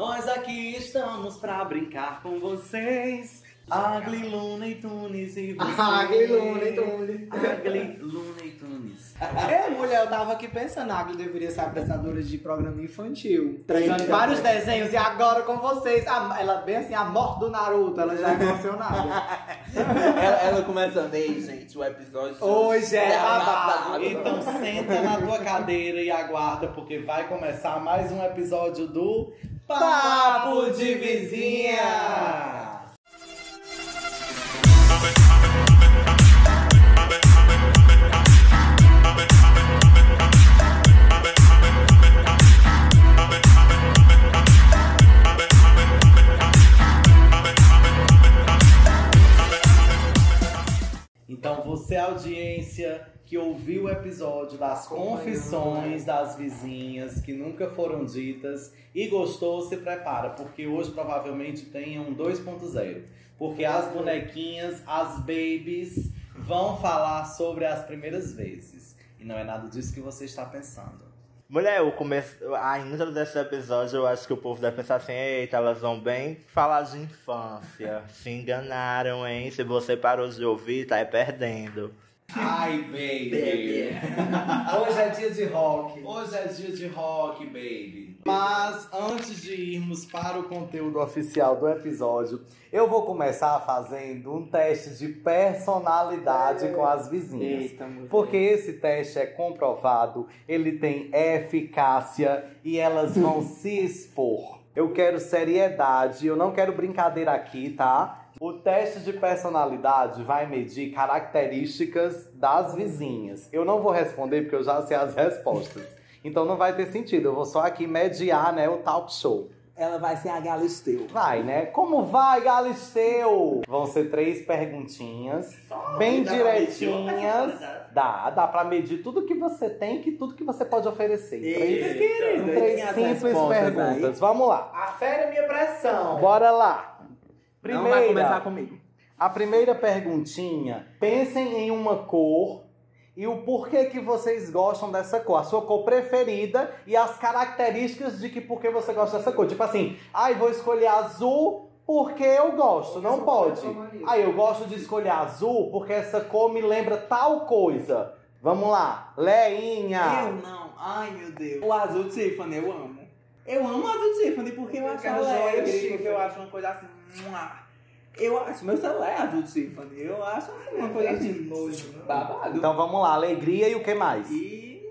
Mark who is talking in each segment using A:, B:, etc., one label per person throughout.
A: Nós aqui estamos pra brincar com vocês. Agli, Luna e Tunis e vocês.
B: Agli, Luna e Tunis.
A: Agli, Luna e Tunis.
B: É, mulher, eu tava aqui pensando, a Agli deveria ser apresentadora de programa infantil. Treinando vários desenhos e agora com vocês. a- ela bem assim, a morte do Naruto, ela já é emocionada.
C: ela, ela começando, ei, gente, o episódio.
B: Hoje é
C: babado.
A: Então senta na tua cadeira e aguarda, porque vai começar mais um episódio do
B: Papo de Vizinha.
A: Então você, audiência, que ouviu o episódio das confissões das vizinhas que nunca foram ditas e gostou, se prepara, porque hoje provavelmente tem um 2.0. Porque as bonequinhas, as babies, vão falar sobre as primeiras vezes. E não é nada disso que você está pensando.
C: Mulher, o começo, a intro desse episódio, eu acho que o povo deve pensar assim, eita, elas vão bem falar de infância. Se enganaram, hein? Se você parou de ouvir, tá aí perdendo.
A: Ai, baby!
B: Hoje é dia de rock.
A: Hoje é dia de rock, baby. Mas antes de irmos para o conteúdo oficial do episódio, eu vou começar fazendo um teste de personalidade com as vizinhas.
B: Eita.
A: Porque esse teste é comprovado, ele tem eficácia e elas vão se expor. Eu quero seriedade, eu não quero brincadeira aqui, tá? O teste de personalidade vai medir características das vizinhas. Eu não vou responder porque eu já sei as respostas. Então não vai ter sentido, eu vou só aqui mediar, né, o talk show.
B: Ela vai ser a Galisteu.
A: Vai, né? Como vai, Galisteu? Vão ser três perguntinhas, bem
C: dá medir uma
A: direitinhas.
C: personalidade?
A: Dá, dá pra medir tudo que você tem e tudo que você pode oferecer. Três,
B: querido,
A: três
B: as
A: simples perguntas. Vamos lá.
B: Afere a minha pressão.
A: Bora lá.
B: Não vai começar
A: Primeira,
B: comigo.
A: a primeira perguntinha. Pensem em uma cor e o porquê que vocês gostam dessa cor. A sua cor preferida e as características de que por que você gosta dessa cor. Tipo assim, ai, vou escolher azul porque eu gosto. Não pode.
B: sou comunista.
A: Aí eu gosto de escolher azul porque essa cor me lembra tal coisa. Vamos lá. Leinha.
D: Eu não. Ai, meu Deus. O azul Tiffany, eu amo. Eu amo o azul Tiffany porque eu,
B: Eu
D: acho ela porque eu acho uma coisa assim... Eu acho, meu celular é azul Tiffany. Eu acho assim, uma coisa assim...
B: nojo, né?
D: Babado.
A: Então vamos lá. Alegria e o que mais?
D: E...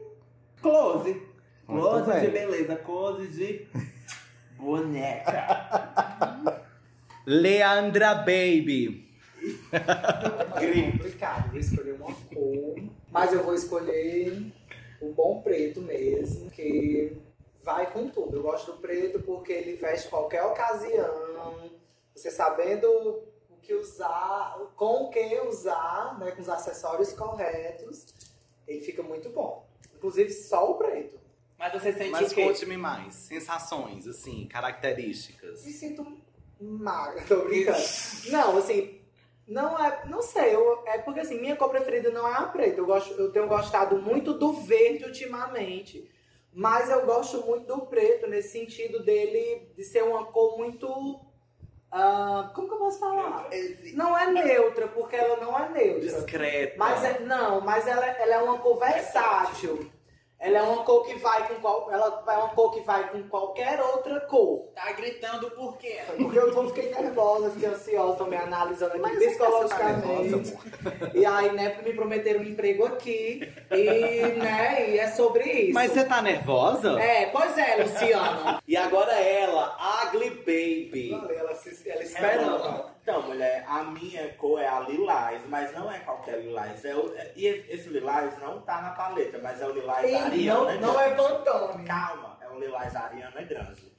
D: Close.
A: Muito
D: Close
A: bem.
D: de beleza. Close de... Boneca.
A: Leandra Baby.
B: É complicado, vou escolher uma cor, mas eu vou escolher o bom preto mesmo, que vai com tudo. Eu gosto do preto porque ele veste qualquer ocasião, você sabendo o que usar, com o que usar, né, com os acessórios corretos, ele fica muito bom. Inclusive só o preto.
D: Mas você sente
A: Mas
D: o quê?
A: conte-me mais. Sensações, assim, características.
B: Me sinto magra, tô brincando. Não, assim, não é, não sei, eu, é porque assim, minha cor preferida não é a preta. Eu, gosto, eu tenho gostado muito do verde ultimamente. Mas eu gosto muito do preto, nesse sentido dele de ser uma cor muito. Ah, como que eu posso falar? Não é neutra, porque ela não é neutra.
A: Discreta.
B: Mas é, não, mas ela, ela é uma cor versátil. Ela é uma cor que vai com qual, ela é uma cor que vai com qualquer outra cor.
D: Tá gritando por quê?
B: Porque eu tô, fiquei nervosa, fiquei ansiosa, tô me analisando aqui
A: Mas tá
B: psicologicamente.
A: nervosa,
B: e aí, né, me prometeram um emprego aqui. E, né, e é sobre isso.
A: Mas você tá nervosa?
B: É, pois é, Luciana.
A: E agora ela, Ugly Baby.
B: ela, se, ela esperando.
C: Então, mulher, a minha cor é a lilás, mas não é qualquer lilás. É o- é- e esse lilás não tá na paleta, mas é o lilás
B: E
C: Ariana
B: não, não é. Pantone.
C: Calma, é o lilás Ariana Grande.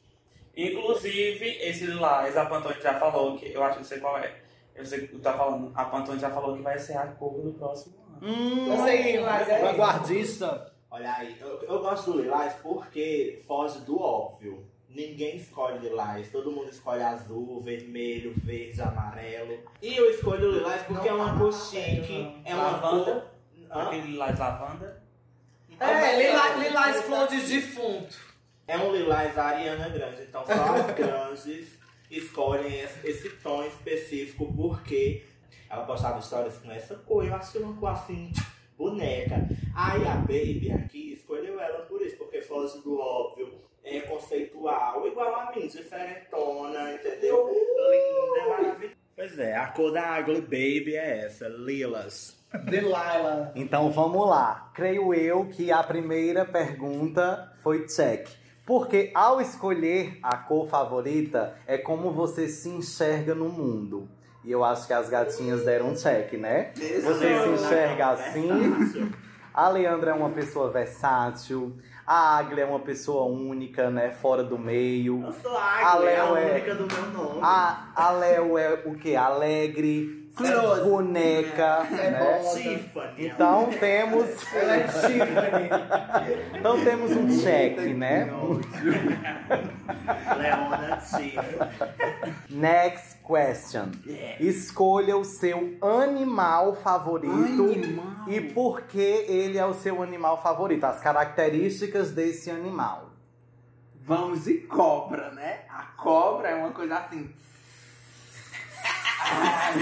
E: Inclusive, esse lilás, a Pantone já falou que. Eu acho que não sei qual é. Eu sei que tu tá falando. A Pantone já falou que vai ser a cor do próximo ano.
A: Hum,
B: Eu sei, mas é-
A: vanguardista.
C: Olha aí, eu, eu gosto do lilás porque foge do óbvio. Ninguém escolhe lilás, todo mundo escolhe azul, vermelho, verde, amarelo. E eu escolho lilás porque
B: Não
C: é uma
B: tá
C: cor chique, é uma
E: Lavanda?
C: cor...
E: Aquele lilás lavanda.
B: É, lilás, lilás flor de defunto.
C: É um lilás Ariana Grande, então só as grandes escolhem esse, esse tom específico porque ela postava histórias com essa cor. Eu achei uma cor assim, boneca. Aí a Baby aqui escolheu ela por isso, porque foge do óbvio, é conceitual, igual a mim, diferentona, entendeu? Linda, maravilhosa. Pois é, a cor da Ugly Baby é essa, lilas.
B: Delilah.
A: Então vamos lá. Creio eu que a primeira pergunta foi check. Porque ao escolher a cor favorita, é como você se enxerga no mundo. E eu acho que as gatinhas deram um check, né? Você se enxerga assim. A Leandra é uma pessoa versátil. A Aglia é uma pessoa única, né? Fora do meio.
C: Eu sou
A: A
C: a Ugly, é a
A: é-
C: única do meu nome.
A: A, a Léo é o quê? Alegre,
D: Close.
A: boneca,
B: É
A: né?
B: bom.
C: Tiffany.
A: Então temos.
B: Ela é Tiffany.
A: Então temos um check, né?
C: Leona Tiffany.
A: Next question. Escolha o seu animal favorito
D: Animal.
A: e por que ele é o seu animal favorito. As características desse animal.
D: Vamos de cobra, né? A cobra é uma coisa assim. Ai,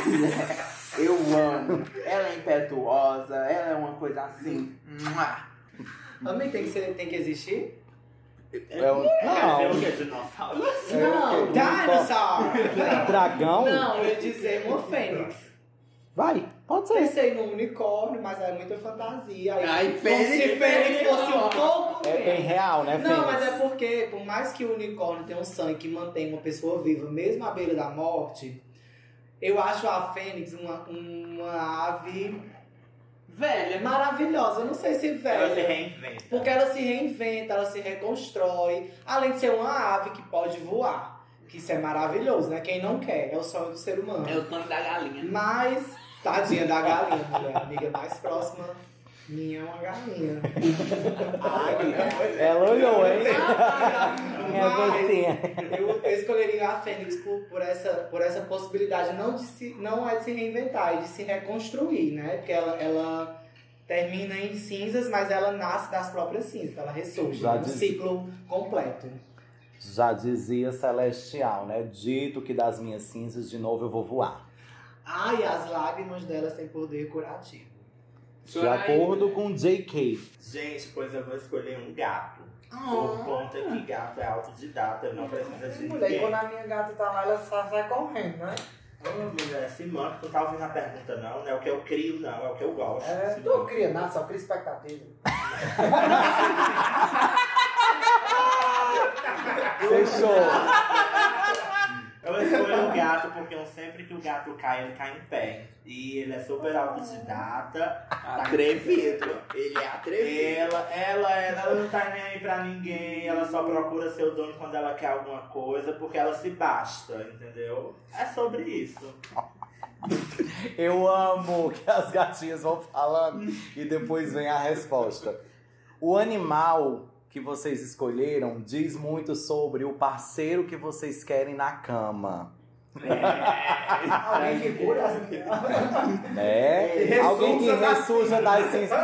D: eu amo. Ela é impetuosa, ela é uma coisa assim.
B: Também tem que, ser, tem que existir?
A: É um...
C: É o
A: Não.
C: que? Dinossauro?
B: Não, dinosaur.
A: Dragão?
B: Não, eu ia dizer uma fênix.
A: Vai, pode ser.
B: Pensei no unicórnio, mas é muita fantasia. Aí,
D: Ai, fênix,
B: se fênix fosse um pouco
A: É bem real, né,
B: Não, mas
A: Fênix?
B: é porque, por mais que o unicórnio tenha um sangue que mantém uma pessoa viva, mesmo à beira da morte, eu acho a fênix uma, uma ave velha, maravilhosa. Eu não sei se
C: Ela se
B: velha.
C: reinventa.
B: Porque ela se reinventa, ela se reconstrói. Além de ser uma ave que pode voar. Que isso é maravilhoso, né? Quem não quer, é o sonho do ser humano.
D: É o sonho da galinha.
B: Mas, tadinha da galinha, mulher. Amiga mais próxima minha é uma galinha.
A: Ela olhou, hein? É
B: eu, eu escolheria a Fênix por, por, essa, por essa possibilidade, não, de se, não é de se reinventar, é de se reconstruir, né? Porque ela, ela termina em cinzas, mas ela nasce das próprias cinzas, ela ressurge.
A: Já
B: um ciclo completo.
A: Já dizia Celestial, né? Dito que das minhas cinzas de novo eu vou voar.
B: Ah, e as lágrimas delas têm poder curativo.
A: De acordo com JK.
C: Gente, pois eu vou escolher um gato.
B: Ah.
C: Por conta que gato é autodidata, não precisa de
B: Mulher,
C: ninguém.
B: quando a minha gata tá lá, ela só sai correndo, né?
C: Ô, mulher, se manca, tu tá ouvindo a pergunta não, não é o que eu crio não, é o que eu gosto.
B: É,
C: Se
B: tu
C: manca.
B: cria nada, só cria expectativa.
A: Fechou.
C: Eu escolho o gato porque eu, sempre que o gato cai, ele cai em pé. E ele é super autodidata.
D: Atrevido. Ele é atrevido.
C: Ela, ela, ela não tá nem aí pra ninguém, ela só procura seu dono quando ela quer alguma coisa, porque ela se basta, entendeu? É sobre isso.
A: Eu amo que as gatinhas vão falando e depois vem a resposta. O animal que vocês escolheram diz muito sobre o parceiro que vocês querem na cama.
B: Alguém que cura as
A: Né? Alguém que
B: ressurja das
A: cinzas.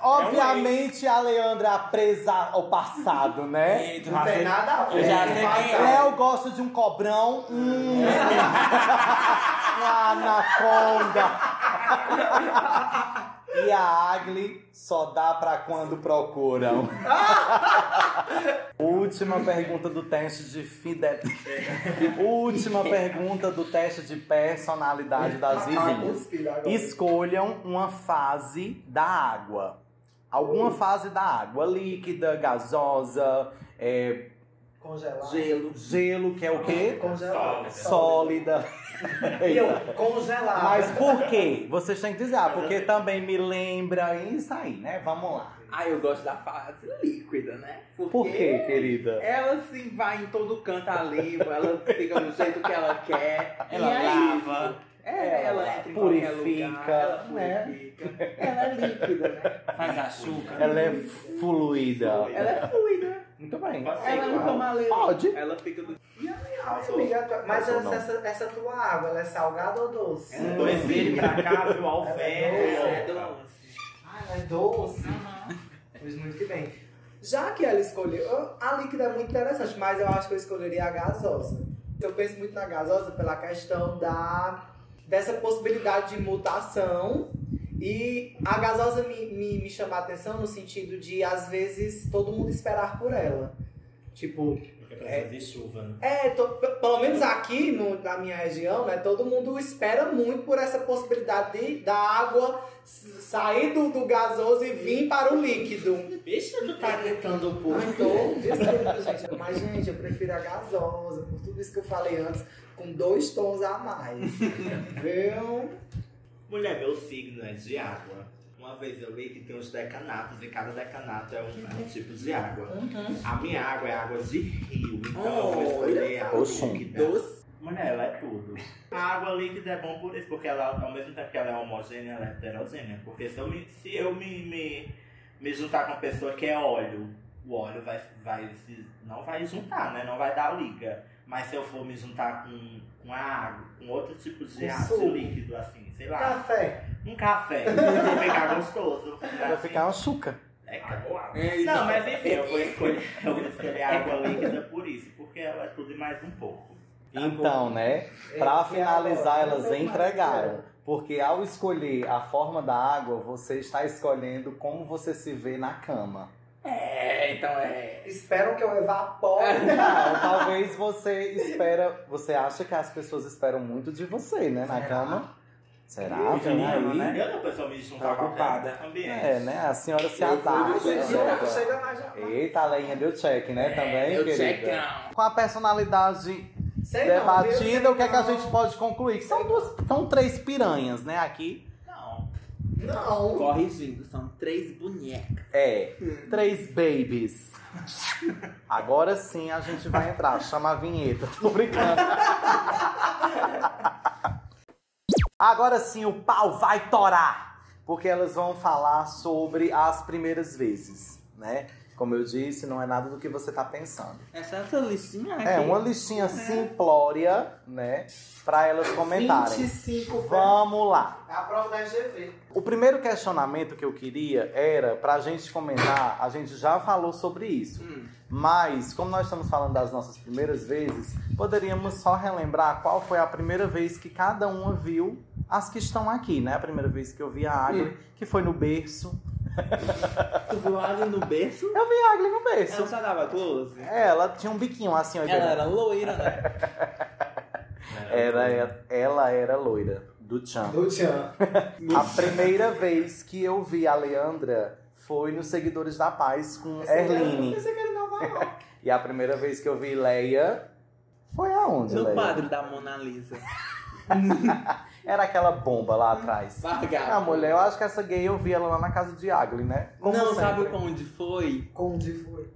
A: Obviamente a Leandra é presa ao passado, né?
B: Não tem nada a ver.
E: Eu já é.
B: passado.
A: Léo gosta de um cobrão. Hum. Uma anaconda. E a Agli só dá pra quando procuram. Última pergunta do teste de fidelidade. Última pergunta do teste de personalidade das vizinhas. Escolham uma fase da água. Alguma fase da água. Líquida, gasosa, é,
B: Congelado.
D: Gelo.
A: gelo, que é o quê?
B: Congelado.
A: Sólida.
B: E eu, congelado.
A: Mas por quê? Vocês têm que dizer, ah, porque também me lembra isso aí, né? Vamos lá.
D: Ah, eu gosto da fase líquida, né? Porque
A: Por quê, querida?
D: Ela assim vai em todo canto ali, ela fica do jeito que ela quer.
E: Ela
D: E aí,
E: lava.
D: É, ela entra em qualquer
A: Purifica,
D: lugar, ela
A: né?
D: purifica. Ela é líquida, né?
E: Faz açúcar.
A: Ela é fluida.
D: Ela é fluida.
A: Muito bem.
D: Ela não toma leite.
A: Pode.
D: Ela fica do.
B: Amiga, Mas essa, essa, essa tua água, ela é salgada ou doce?
C: É cá, viu? Ao
B: Ela é
C: vento.
B: doce. Ah, ela é doce. Pois muito que bem. Já que ela escolheu. A líquida é muito interessante, mas eu acho que eu escolheria a gasosa. Eu penso muito na gasosa pela questão da dessa possibilidade de mutação. E a gasosa me, me, me chama a atenção no sentido de, às vezes, todo mundo esperar por ela. Tipo,
C: Porque precisa de chuva, né?
B: é, p- pelo menos aqui no- na minha região, né, todo mundo espera muito por essa possibilidade de, da água sair do, do gasoso e vir para o líquido.
C: Bicho, tu tá gritando por
B: Ai, tô, desculpa, gente. Mas, gente, eu prefiro a gasosa, por tudo isso que eu falei antes, com dois tons a mais. Viu?
C: Mulher, meu signo é de água. Uma vez eu li que tem os decanatos e cada decanato é um, é um tipo de água. A minha água é água de rio, então eu vou escolher água líquida.
D: Doce.
C: Mulher, ela é tudo. A água líquida é bom por isso, porque ela, ao mesmo tempo que ela é homogênea, ela é heterogênea. Porque se eu me, se eu me, me, me juntar com uma pessoa que é óleo, o óleo vai, vai se, não vai juntar, né? Não vai dar liga. Mas se eu for me juntar com, com a água, com outro tipo de, água,
B: suco.
C: de líquido, assim, sei lá,
B: Café.
C: um café, vai ficar gostoso.
A: Vai ficar um açúcar.
C: É, cara.
D: É,
C: Não, mas enfim, eu vou escolher, eu vou escolher a água líquida por isso, porque ela é tudo e mais um pouco.
A: Então, né? Pra
B: É,
A: finalizar,
B: agora,
A: elas entregaram. Porque ao escolher a forma da água, você está escolhendo como você se vê na cama.
D: É, então é.
B: Esperam que eu evapore.
A: Não, talvez você espera. Você acha que as pessoas esperam muito de você, né? Na
B: Será?
A: cama. Será?
D: Ama,
A: aí.
D: né?
C: Eu não pessoa me juntar
D: Preocupada.
C: ambiente.
A: É, né? A senhora se
D: Eu
A: adapta.
D: do
B: Chega, já.
A: Eita, a leinha deu check, né? Também,
D: eu
A: querida.
D: checkão.
A: Com a personalidade
B: Sei não, viu?
A: debatida,
B: Sei
A: o que é que a
B: não.
A: gente pode concluir? Que são, duas, são três piranhas, né? Aqui.
C: Não.
D: Corrigindo, são três bonecas.
A: É, três babies. Agora sim a gente vai entrar. Chama a vinheta. Tô brincando. Agora sim o pau vai torar. Porque elas vão falar sobre as primeiras vezes, né? Como eu disse, não é nada do que você tá pensando.
D: Essa essa listinha aqui.
A: É uma listinha simplória, né? Pra elas comentarem.
B: 25
A: Vamos lá.
B: É a prova da GV.
A: O primeiro questionamento que eu queria era pra gente comentar, a gente já falou sobre isso.
D: Hum.
A: Mas, como nós estamos falando das nossas primeiras vezes, poderíamos só relembrar qual foi a primeira vez que cada uma viu as que estão aqui, né? A primeira vez que eu vi a Agli, que foi no berço.
D: Tu viu a Agli no berço?
A: Eu vi a Agli no berço.
D: Ela só dava close?
A: Ela tinha um biquinho assim, ó.
D: Ela era loira, né?
A: Era, ela era loira, do Chan.
B: Do Tchan.
A: A primeira vez que eu vi a Leandra foi nos Seguidores da Paz com Erline.
B: Pensei que ele não vai não.
A: E a primeira vez que eu vi Leia foi aonde,
D: No
A: Leia?
D: quadro da Mona Lisa.
A: Era aquela bomba lá atrás.
D: Vargava.
A: Ah, mulher, eu acho que essa gay eu vi ela lá na casa de Agli, né? Como
D: Não,
A: sempre.
D: sabe onde foi?
B: Onde foi?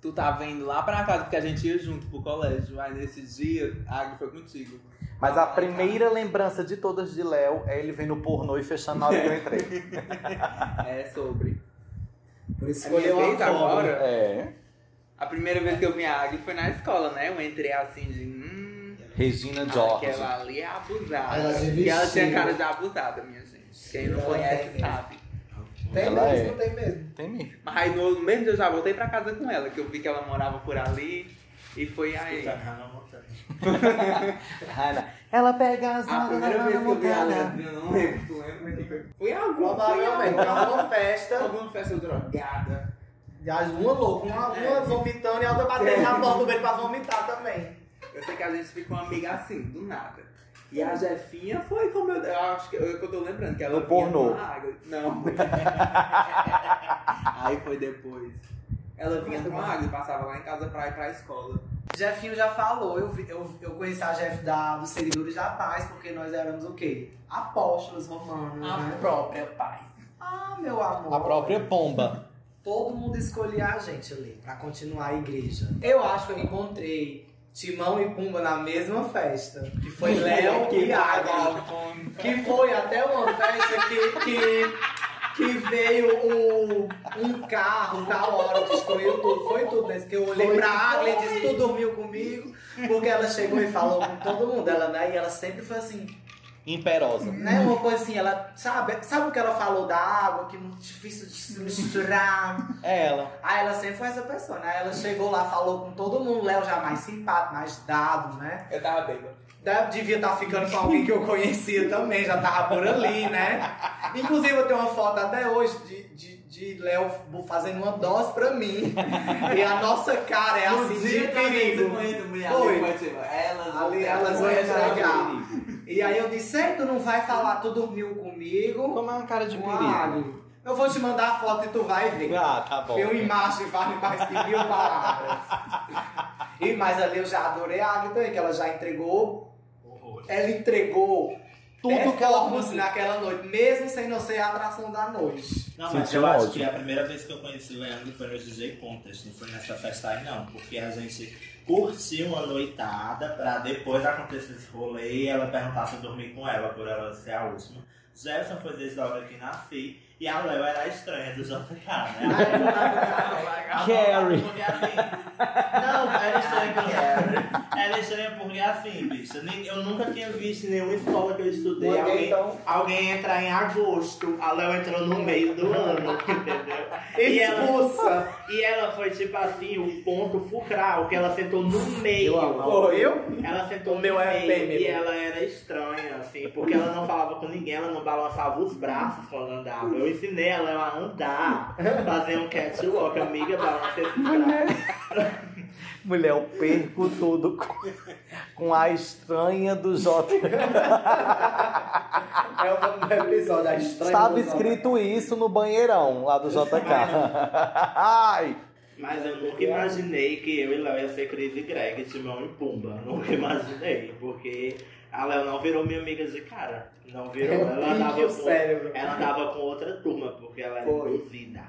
D: Tu tava indo lá pra casa, porque a gente ia junto pro colégio. Aí nesse dia, a Agli foi contigo.
A: Mas a primeira lembrança de todas de Léo é ele vendo pornô e fechando na hora que eu entrei.
D: É sobre.
B: Por isso
D: É
B: escolheu
D: agora?
A: É.
D: A primeira vez que eu vi a Agli foi na escola, né? Eu entrei assim de.
A: Regina George.
D: aquela ali é abusada.
B: Ela
D: e ela tinha cara de abusada, minha gente. Quem não
B: Ela
D: conhece
B: tem
D: sabe.
B: Tem
A: Ela
B: mesmo,
A: é.
B: tem mesmo.
A: Tem mesmo.
D: Mas aí no, no mesmo dia eu já voltei pra casa com ela, que eu vi que ela morava por ali. E foi aí.
C: Hannah
A: ela pega as
D: A primeira vez que eu vi a. Leandrinha, não lembro. Tu lembra? Foi alguma
B: Provavelmente,
D: foi
B: era uma festa.
D: Alguma festa drogada.
B: E as uma louca, uma, uma vomitando e a outra batendo na porta do beijo pra vomitar também.
D: Eu sei que a gente ficou amiga assim, do nada. E a Jefinha foi como eu, eu acho que eu, eu tô lembrando, que ela
A: No
D: vinha
A: pornô.
D: com a água. Não. Aí foi depois. Ela vinha com a água e passava lá em casa pra ir pra escola.
B: Jefinho já falou, eu, eu, eu conheci a Jeff da, dos Seguidores da Paz, porque nós éramos o quê? Apóstolos romanos, né?
D: própria paz.
B: Ah, meu amor.
A: A própria pomba.
B: Todo mundo escolhia a gente ali, pra continuar a igreja. Eu acho que eu encontrei Timão e Pumba na mesma festa, que foi Léo e Água. Que foi até uma festa que, que, que veio o, um carro tal hora, destruiu tudo. Foi tudo nesse que eu olhei pra Água e disse, tu dormiu comigo? Porque ela chegou e falou com todo mundo. Ela, né? E ela sempre foi assim,
A: Imperosa.
B: né? Uma coisa assim, ela sabe, sabe o que ela falou da água, que é muito difícil de se misturar.
A: É ela.
B: Aí ela sempre foi essa pessoa, né? Ela chegou lá, falou com todo mundo, Léo já mais simpático, mais dado, né?
D: Eu tava bêbado.
B: Deve- Devia estar ficando com alguém que eu conhecia também, já tava por ali, né? Inclusive eu tenho uma foto até hoje de, de, de Léo fazendo uma dose pra mim. E a nossa cara é assim de perigo. Foi.
D: Elas
B: Ali elas vão entregar. E aí eu disse, ei, tu não vai falar, tu dormiu comigo?
A: Como é uma cara de perigo.
B: Eu vou te mandar a foto e tu vai ver.
A: Ah, tá bom.
B: Uma imagem vale mais que mil palavras. E mas ali eu já adorei a Agatha, que ela já entregou. Ela entregou
A: Tudo que ela
B: performance naquela noite, mesmo sem não ser a atração da noite.
C: Não, mas eu
A: um
C: acho
A: ódio.
C: que a primeira vez que eu conheci o Leandro foi no DJ Contest, não foi nessa festa aí não, porque a gente curtiu uma noitada pra depois acontecer esse rolê e ela perguntar se eu dormi com ela, por ela ser a última. Jefferson foi desde a hora que nasci e a Léo era a estranha do JK, né?
A: Carrie.
C: Porque assim, não, era estranha porque era estranha porque assim, bicho, eu nunca tinha visto em nenhuma escola que eu estudei alguém,
B: então.
C: alguém entrar em agosto. A Léo entrou no meio do ano, entendeu? E ela,
B: Expulsa.
C: e ela foi tipo assim, o ponto fulcral, que ela sentou no meio.
B: Eu amo. Foi eu?
C: Ela sentou
B: O
C: no
B: meu é
C: meio
B: fêmea.
C: e ela era estranha, assim, porque ela não falava com ninguém, ela não balançava os braços quando andava. Eu ensinei ela a andar, fazer um catwalk, amiga, balança esse braço.
A: Mulher, eu perco tudo com, com a estranha do J.
B: É o nome do episódio, a estranha.
A: Estava
B: do-
A: escrito isso no banheirão lá do JK. Ai!
C: Mas eu nunca imaginei que eu e Léo ia ser Cris e Greg, Timão e Pumba. Nunca imaginei, porque a Léo não virou minha amiga de cara. Não virou.
B: É o
C: Ela andava com,
B: cérebro.
C: ela andava com outra turma, porque ela era
B: Foi.
C: induzida.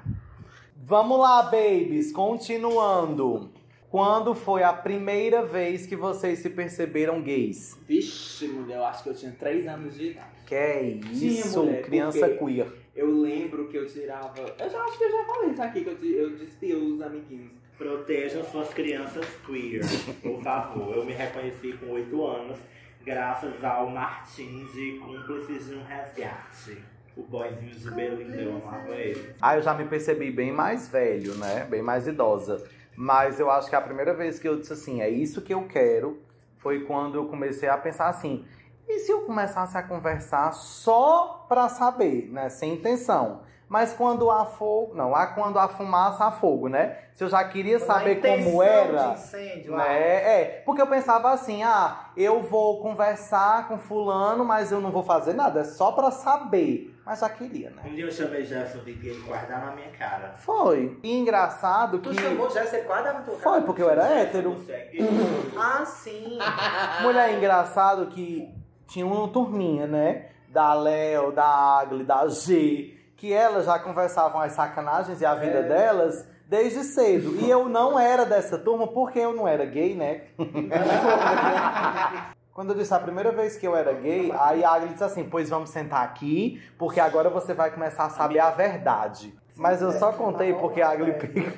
A: Vamos lá, babies, continuando. Quando foi a primeira vez que vocês se perceberam gays?
D: Vixe, mulher, eu acho que eu tinha 3 anos de idade.
A: Que é isso,
D: mulher,
A: criança queer.
D: Eu lembro que eu tirava. Eu já acho que eu já falei isso aqui, que eu, eu despia os amiguinhos.
C: Protejam suas crianças queer, por favor. Eu me reconheci com 8 anos, graças ao Martins de Cúmplices de um Resgate. O boyzinho de Belinda, eu amava ele.
A: Ah, eu já me percebi bem mais velho, né? Bem mais idosa. Mas eu acho que a primeira vez que eu disse assim, é isso que eu quero, foi quando eu comecei a pensar assim, e se eu começasse a conversar só pra saber, né? Sem intenção. Mas quando há fogo, não, há quando há fumaça, há fogo, né? Se eu já queria
B: Na
A: saber como era,
B: de incêndio,
A: né? É, porque eu pensava assim, ah, eu vou conversar com fulano, mas eu não vou fazer nada, é só pra saber. Mas já queria, né?
C: Um dia eu chamei Jefferson de gay guardar na minha cara.
A: Foi. E engraçado
B: Tu
A: que.
B: chamou já, você quase dava tua cara.
A: Foi, porque eu era hétero.
C: É?
B: Ah, sim.
A: Mulher, engraçado que tinha uma turminha, né? Da Léo, da Agli, da G, que elas já conversavam as sacanagens e a vida
B: É.
A: delas desde cedo. E eu não era dessa turma porque eu não era gay, né? Quando eu disse a primeira vez que eu era gay, aí a Agli disse assim: Pois vamos sentar aqui, porque agora você vai começar a saber a verdade. Mas eu só contei porque a Agli pegou.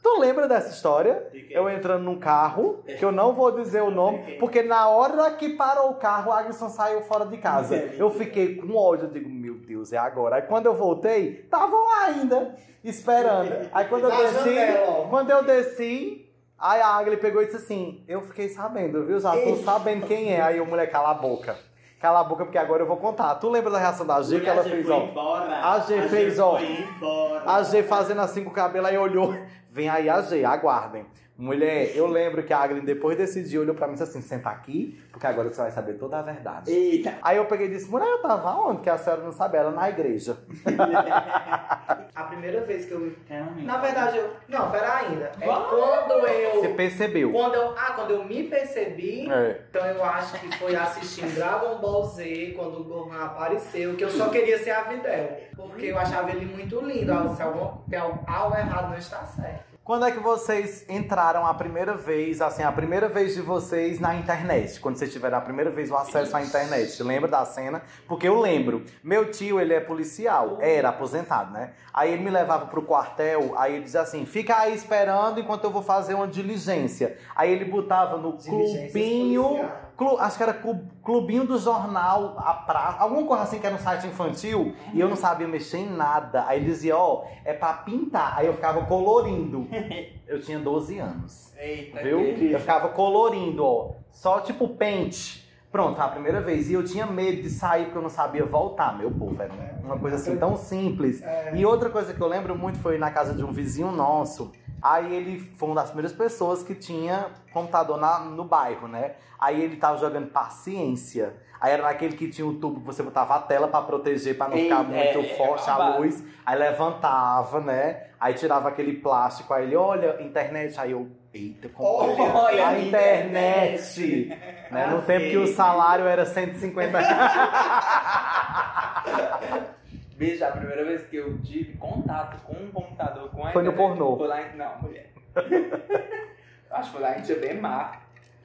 A: Tu lembra dessa história? Eu entrando num carro, que eu não vou dizer o nome, porque na hora que parou o carro, a Aglisson saiu fora de casa. Eu fiquei com ódio, eu digo, meu Deus, é agora. Aí quando eu voltei, estavam lá ainda, esperando. Aí quando eu desci, quando eu desci, aí a Agli pegou e disse assim, eu fiquei sabendo, viu? Já tô sabendo quem é. Aí o mulher, cala a boca. Cala a boca, porque agora eu vou contar. Tu lembra da reação da G que ela fez,
C: foi
A: ó?
C: embora.
A: A G fez, ó.
C: Foi embora.
A: A G fazendo assim com o cabelo, aí olhou. Vem aí a G, aguardem. Mulher, eu lembro que a Aglen, depois desse dia, olhou pra mim e disse assim: senta aqui, porque agora você vai saber toda a verdade.
D: Eita!
A: Aí eu peguei e disse: mulher, eu tava onde? Que a senhora não sabe, ela na igreja.
B: A primeira vez que eu. Na verdade, eu. Não, pera ainda. É quando
A: Você
B: eu.
A: percebeu.
B: Quando eu. Ah, quando eu me percebi.
A: É.
B: Então eu acho que foi assistindo Dragon Ball Z quando o Gohan apareceu, que eu só queria ser a Videl. Porque eu achava ele muito lindo. Algo, se algum, algo errado não está certo.
A: Quando é que vocês entraram a primeira vez, assim, a primeira vez de vocês na internet? Quando vocês tiveram a primeira vez o acesso à internet? Lembra da cena? Porque eu lembro. Meu tio, ele é policial, era aposentado, né? Aí ele me levava pro quartel, aí ele dizia assim, fica aí esperando enquanto eu vou fazer uma diligência. Aí ele botava no clubinho... Clu- acho que era clu- clubinho do jornal, a praça, alguma coisa assim que era um site infantil, e eu não sabia mexer em nada. Aí ele dizia, ó, é pra pintar. Aí eu ficava colorindo. Eu tinha 12 anos.
D: Eita,
A: Viu? Eu ficava colorindo, ó. Só tipo pente. Pronto, a primeira vez. E eu tinha medo de sair porque eu não sabia voltar, meu povo. Era uma coisa assim tão simples.
B: É.
A: E outra coisa que eu lembro muito foi na casa de um vizinho nosso. Aí ele foi uma das primeiras pessoas que tinha computador na- no bairro, né? Aí ele tava jogando paciência. Aí era naquele que tinha o tubo que você botava a tela pra proteger, pra não
D: Ei,
A: ficar muito
D: é, é
A: forte a
D: babado.
A: luz. Aí levantava, né? Aí tirava aquele plástico. Aí ele, olha, internet. Aí eu, eita, como
B: Olha,
D: olha,
A: a internet. né? No tempo que o salário era 150
D: Bicho, a primeira vez que eu tive contato com um computador com a
A: Foi no
D: internet,
A: pornô.
D: Foi lá em... Não, mulher. Acho que foi lá em Tibemar.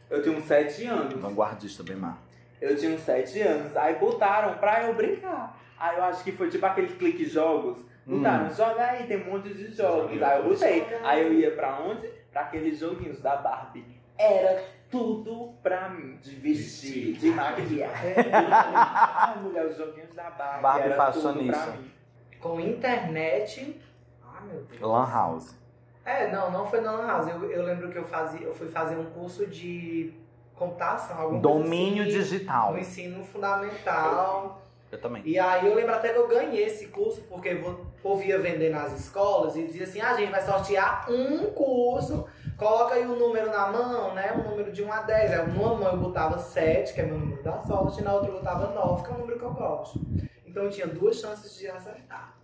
D: Eu tinha uns 7 anos.
A: Vanguardista, bem má.
D: Eu tinha uns 7 anos. Aí botaram pra eu brincar. Aí eu acho que foi tipo aqueles clique jogos. Botaram,
A: Hum.
D: joga aí, tem um monte de jogos. Aí eu botei. Aí eu ia pra onde? Pra aqueles joguinhos da Barbie. Era tudo pra mim. De vestir, de maquiar. Ai, mulher, os joguinhos da Barbie.
A: Barbie
D: era
A: fashionista.
D: tudo pra mim.
B: Com internet. Ai, meu Deus.
A: Lan House.
B: É, não, não foi na Lan House. Eu, eu lembro que eu, fazia, eu fui fazer um curso de computação, alguma
A: Domínio
B: assim,
A: digital.
B: no ensino fundamental.
A: Eu também.
B: E aí eu lembro até que eu ganhei esse curso, porque eu ouvia vender nas escolas e dizia assim, ah, a gente vai sortear um curso, coloca aí o número na mão, né? Um número de 1 a 10. Aí numa mão eu botava 7, que é meu número da sorte, e na outra eu botava 9, que é o número que eu gosto. Então eu tinha duas chances de acertar.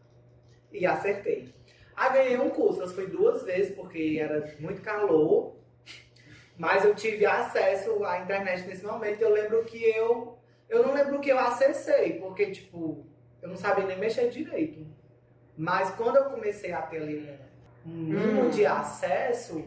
B: E acertei. Aí ganhei um curso, mas foi duas vezes, porque era muito calor. Mas eu tive acesso à internet nesse momento. Eu lembro que eu. Eu não lembro o que eu acessei, porque, tipo, eu não sabia nem mexer direito. Mas quando eu comecei a ter ali um, um mínimo
D: Hum.
B: de acesso,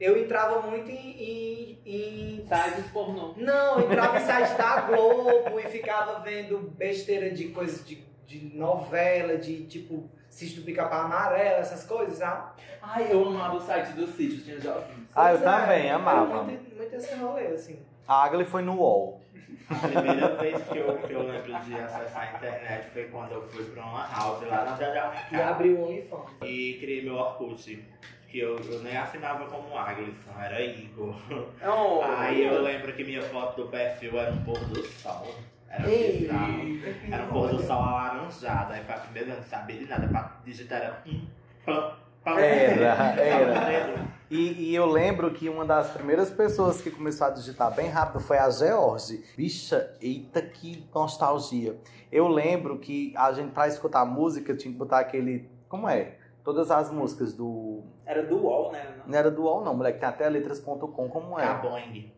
B: eu entrava muito em. em, em
D: Sites pornô.
B: não, eu entrava em site da Globo e ficava vendo besteira de coisas de, de novela, de tipo, sítio do pica-pau amarelo, essas coisas, sabe?
D: Ai, eu amava o site do sítio, tinha joguinhos.
A: Ah, eu
B: é,
A: também,
B: era
A: amava.
B: Muito, muito esse rolê, assim.
A: A Agli foi no UOL.
C: A primeira vez que eu, que eu lembro de acessar a internet foi quando eu fui pra uma house lá na Cidade
B: E abriu o OnlyFans.
C: E criei meu Orkut. Que eu, eu nem assinava como Aglisson, era Igor.
D: Oh,
C: Aí eu lembro que minha foto do perfil era um pôr do sol. Era bizarro. Era um pôr do sol alaranjado. Aí foi a primeira vez, eu não sabia de nada. Pra digitar era um. Pam.
A: Era, era. E, e eu lembro que uma das primeiras pessoas que começou a digitar bem rápido foi a George. Bicha, eita que nostalgia. Eu lembro que a gente, pra escutar música, tinha que botar aquele. Como é? Todas as músicas do.
D: Era do UOL, né?
A: Não era do UOL, não, moleque. Tem até letras.com, como é?
C: Caboing.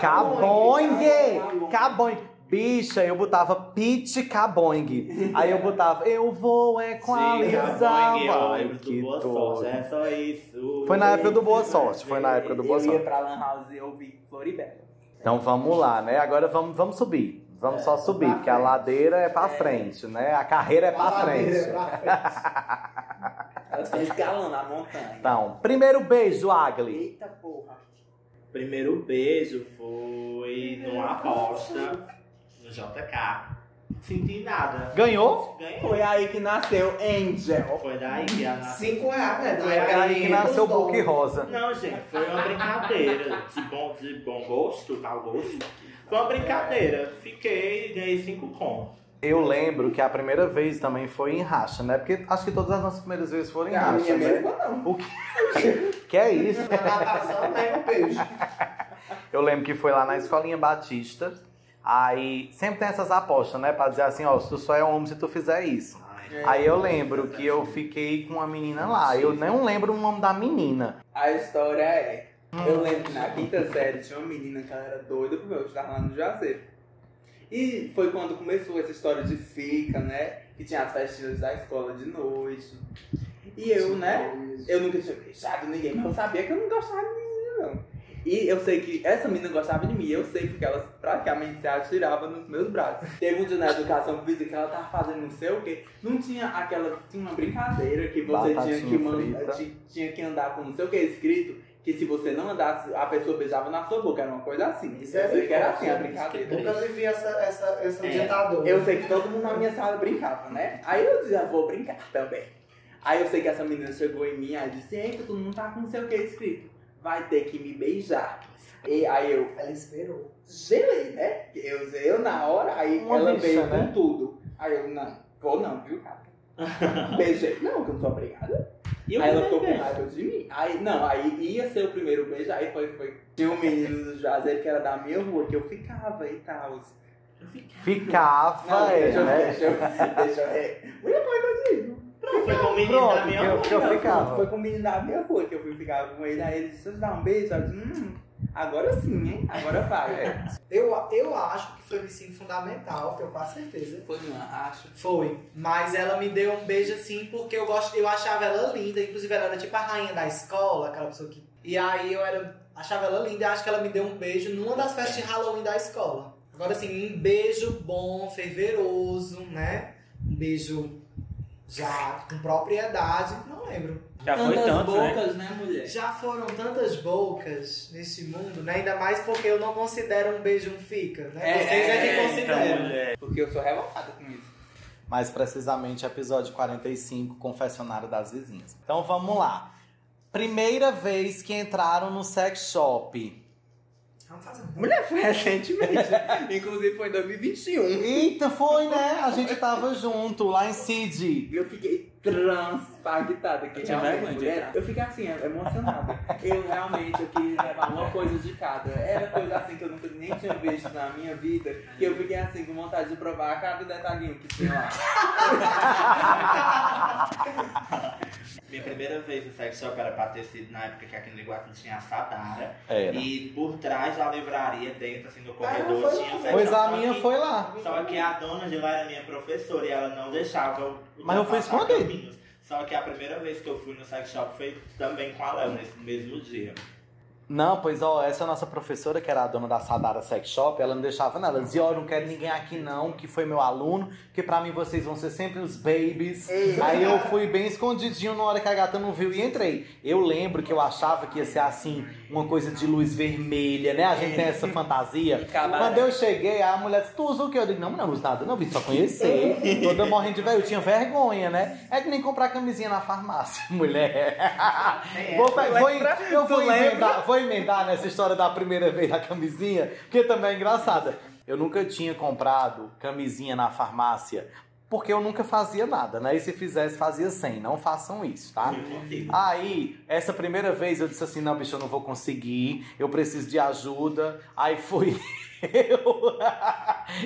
A: Caboing! Caboing! Bicha, eu botava Pit Caboing. Aí eu botava, eu vou equalizar.
C: Sim,
A: Ai,
C: Caboing,
A: que
C: do Boa. Sorte. É só isso.
A: Foi na época do Boa Sorte, foi na época do Boa
D: Eu ia
A: Sorte.
D: pra Lan House e ouvir Floribela.
A: Então vamos lá, né? Agora vamos, vamos subir. Vamos
D: É,
A: só subir,
B: pra
A: porque a
B: frente.
A: ladeira é pra
D: É.
A: frente, né? A carreira é pra
B: Baladeira,
A: frente.
B: pra frente.
D: Ela está escalando a montanha.
A: Então, primeiro beijo, Agli.
D: Eita porra.
C: Primeiro beijo foi numa aposta no JK. Senti nada.
A: Ganhou?
C: Ganhei.
D: Foi aí que nasceu Angel.
C: Foi daí que a
B: Cinco reais, né?
A: Foi aí que nasceu o Book Rosa.
C: Não, gente, foi uma brincadeira. De bom, de bom gosto, tal gosto. Foi uma brincadeira. Fiquei e ganhei 5 com.
A: Eu lembro que a primeira vez também foi em racha, né? Porque acho que todas as nossas primeiras vezes foram em
D: A
A: racha,
D: minha
A: né?
D: mesmo não.
A: O que? que é isso?
B: Natação, né? Um beijo.
A: Eu lembro que foi lá na Escolinha Batista. Aí sempre tem essas apostas, né? Pra dizer assim, ó, se tu só é homem se tu fizer isso.
C: Ai,
A: Aí eu lembro que eu fiquei com uma menina lá. Eu não lembro o nome da menina.
D: A história é. Eu lembro que na quinta série tinha uma menina que ela era doida pro meu, estava lá no Juazeiro. E foi quando começou essa história de fica, né? Que tinha as festinhas da escola de noite. E eu, né? Eu nunca tinha beijado ninguém, mas eu sabia que eu não gostava de menina, não. E eu sei que essa menina gostava de mim, eu sei porque ela praticamente se atirava nos meus braços. Teve um dia na educação física que ela tava fazendo não sei o quê. Não tinha aquela. Tinha uma brincadeira que você tinha que, man-
A: frita.
D: ti- tinha que andar com não sei o que escrito. Que se você não andasse, a pessoa beijava na sua boca. Era uma coisa assim.
B: Isso
D: eu
B: é
D: sei que era assim a brincadeira.
B: Nunca vivi essa, essa, essa
D: É,
B: ditadura.
D: Eu sei que todo mundo na minha sala brincava, né? Aí eu já vou brincar também. Aí eu sei que essa menina chegou em mim, aí disse, eita, todo mundo tá com não sei o que escrito. Vai ter que me beijar. E aí eu
B: Ela esperou.
D: gelei, né? Eu, eu na hora, aí
A: Uma
D: ela
A: bicha,
D: veio
A: né?
D: com tudo. Aí eu, não, vou não, viu, cara? Beijei. Não, que eu não sou obrigada.
C: E
D: aí ela ficou com raiva de mim. Aí, não, aí ia ser o primeiro beijo, aí foi, foi. Tinha um menino do Juazeiro que era da minha rua, que eu ficava e tal.
C: Eu fiquei.
A: Ficava,
D: Não,
A: é,
D: deixa,
A: né?
D: deixa, deixa que eu digo.
C: Pronto, foi com o menino
A: Pronto,
C: da minha
A: eu-
C: rua.
A: que eu ficava.
D: Foi com o menino da minha rua que eu fui ficar com ele. Aí ele disse, eu dar um beijo. Eu disse, hum, agora sim, hein? Agora vai. É.
B: Eu, eu acho que foi um ensino fundamental, tenho quase certeza.
D: Foi, não, acho.
B: Foi. Mas ela me deu um beijo assim porque eu, gosto, eu achava ela linda. Inclusive, ela era tipo a rainha da escola, aquela pessoa que. E aí eu era, achava ela linda e acho que ela me deu um beijo numa das festas de Halloween da escola. Agora, assim, um beijo bom, fervoroso, né? Um beijo já com propriedade. Não lembro.
E: Já foi tanto, né?
D: bocas, né, mulher?
B: Já foram tantas bocas neste mundo, né? Ainda mais porque eu não considero um beijo um fica, né?
D: É,
B: Vocês é que
D: é,
B: consideram.
E: mulher.
D: Porque eu sou revoltada com isso.
A: Mais precisamente, episódio 45, Confessionário das Vizinhas. Então vamos lá. Primeira vez que entraram no sex shop.
B: Fazer um
D: Mulher, foi recentemente. Inclusive foi em 2021.
A: Eita, foi, né? A gente tava junto lá em Cid.
D: Eu fiquei transpactada. Que
E: Eu
D: realmente, mulher, eu fiquei assim, emocionada. Eu realmente eu quis levar uma coisa de cada. Era coisa assim que eu nunca nem tinha visto na minha vida. Que eu fiquei assim com vontade de provar cada detalhinho que tinha lá.
C: Minha primeira vez no sex shop era pra ter sido na época que aqui no Iguatu tinha a Sadara.
A: Era.
C: E por trás da livraria, dentro assim do corredor,
B: foi
C: tinha o sex
A: Pois
C: shop.
A: a minha
C: que-
A: foi lá.
C: Só que a dona de lá era minha professora e ela não deixava eu
A: Mas eu fui escondido.
C: caminhos. Só que a primeira vez que eu fui no sex shop foi também com a Léo, nesse mesmo dia.
A: Não, pois ó, essa nossa professora, que era a dona da Sadara Sex Shop, ela não deixava nada. Ela dizia, ó, não quero ninguém aqui não, que foi meu aluno, porque pra mim vocês vão ser sempre os babies. Aí eu fui bem escondidinho na hora que a gata não viu e entrei. Eu lembro que eu achava que ia ser assim, uma coisa de luz vermelha, né? A gente tem essa fantasia. Quando eu cheguei, a mulher disse, tu usa o quê? Eu digo, não, não uso nada, não, vim só conhecer. Toda morrendo de velho, eu tinha vergonha, né? É que nem comprar camisinha na farmácia, mulher. Vou, pe- vou, em- eu vou emendar, vou emendar nessa história da primeira vez da camisinha, porque também é engraçada. Eu nunca tinha comprado camisinha na farmácia, porque eu nunca fazia nada, né? E se fizesse, fazia sem. Não façam isso, tá? Aí, essa primeira vez eu disse assim: não, bicho, eu não vou conseguir, eu preciso de ajuda. Aí fui eu,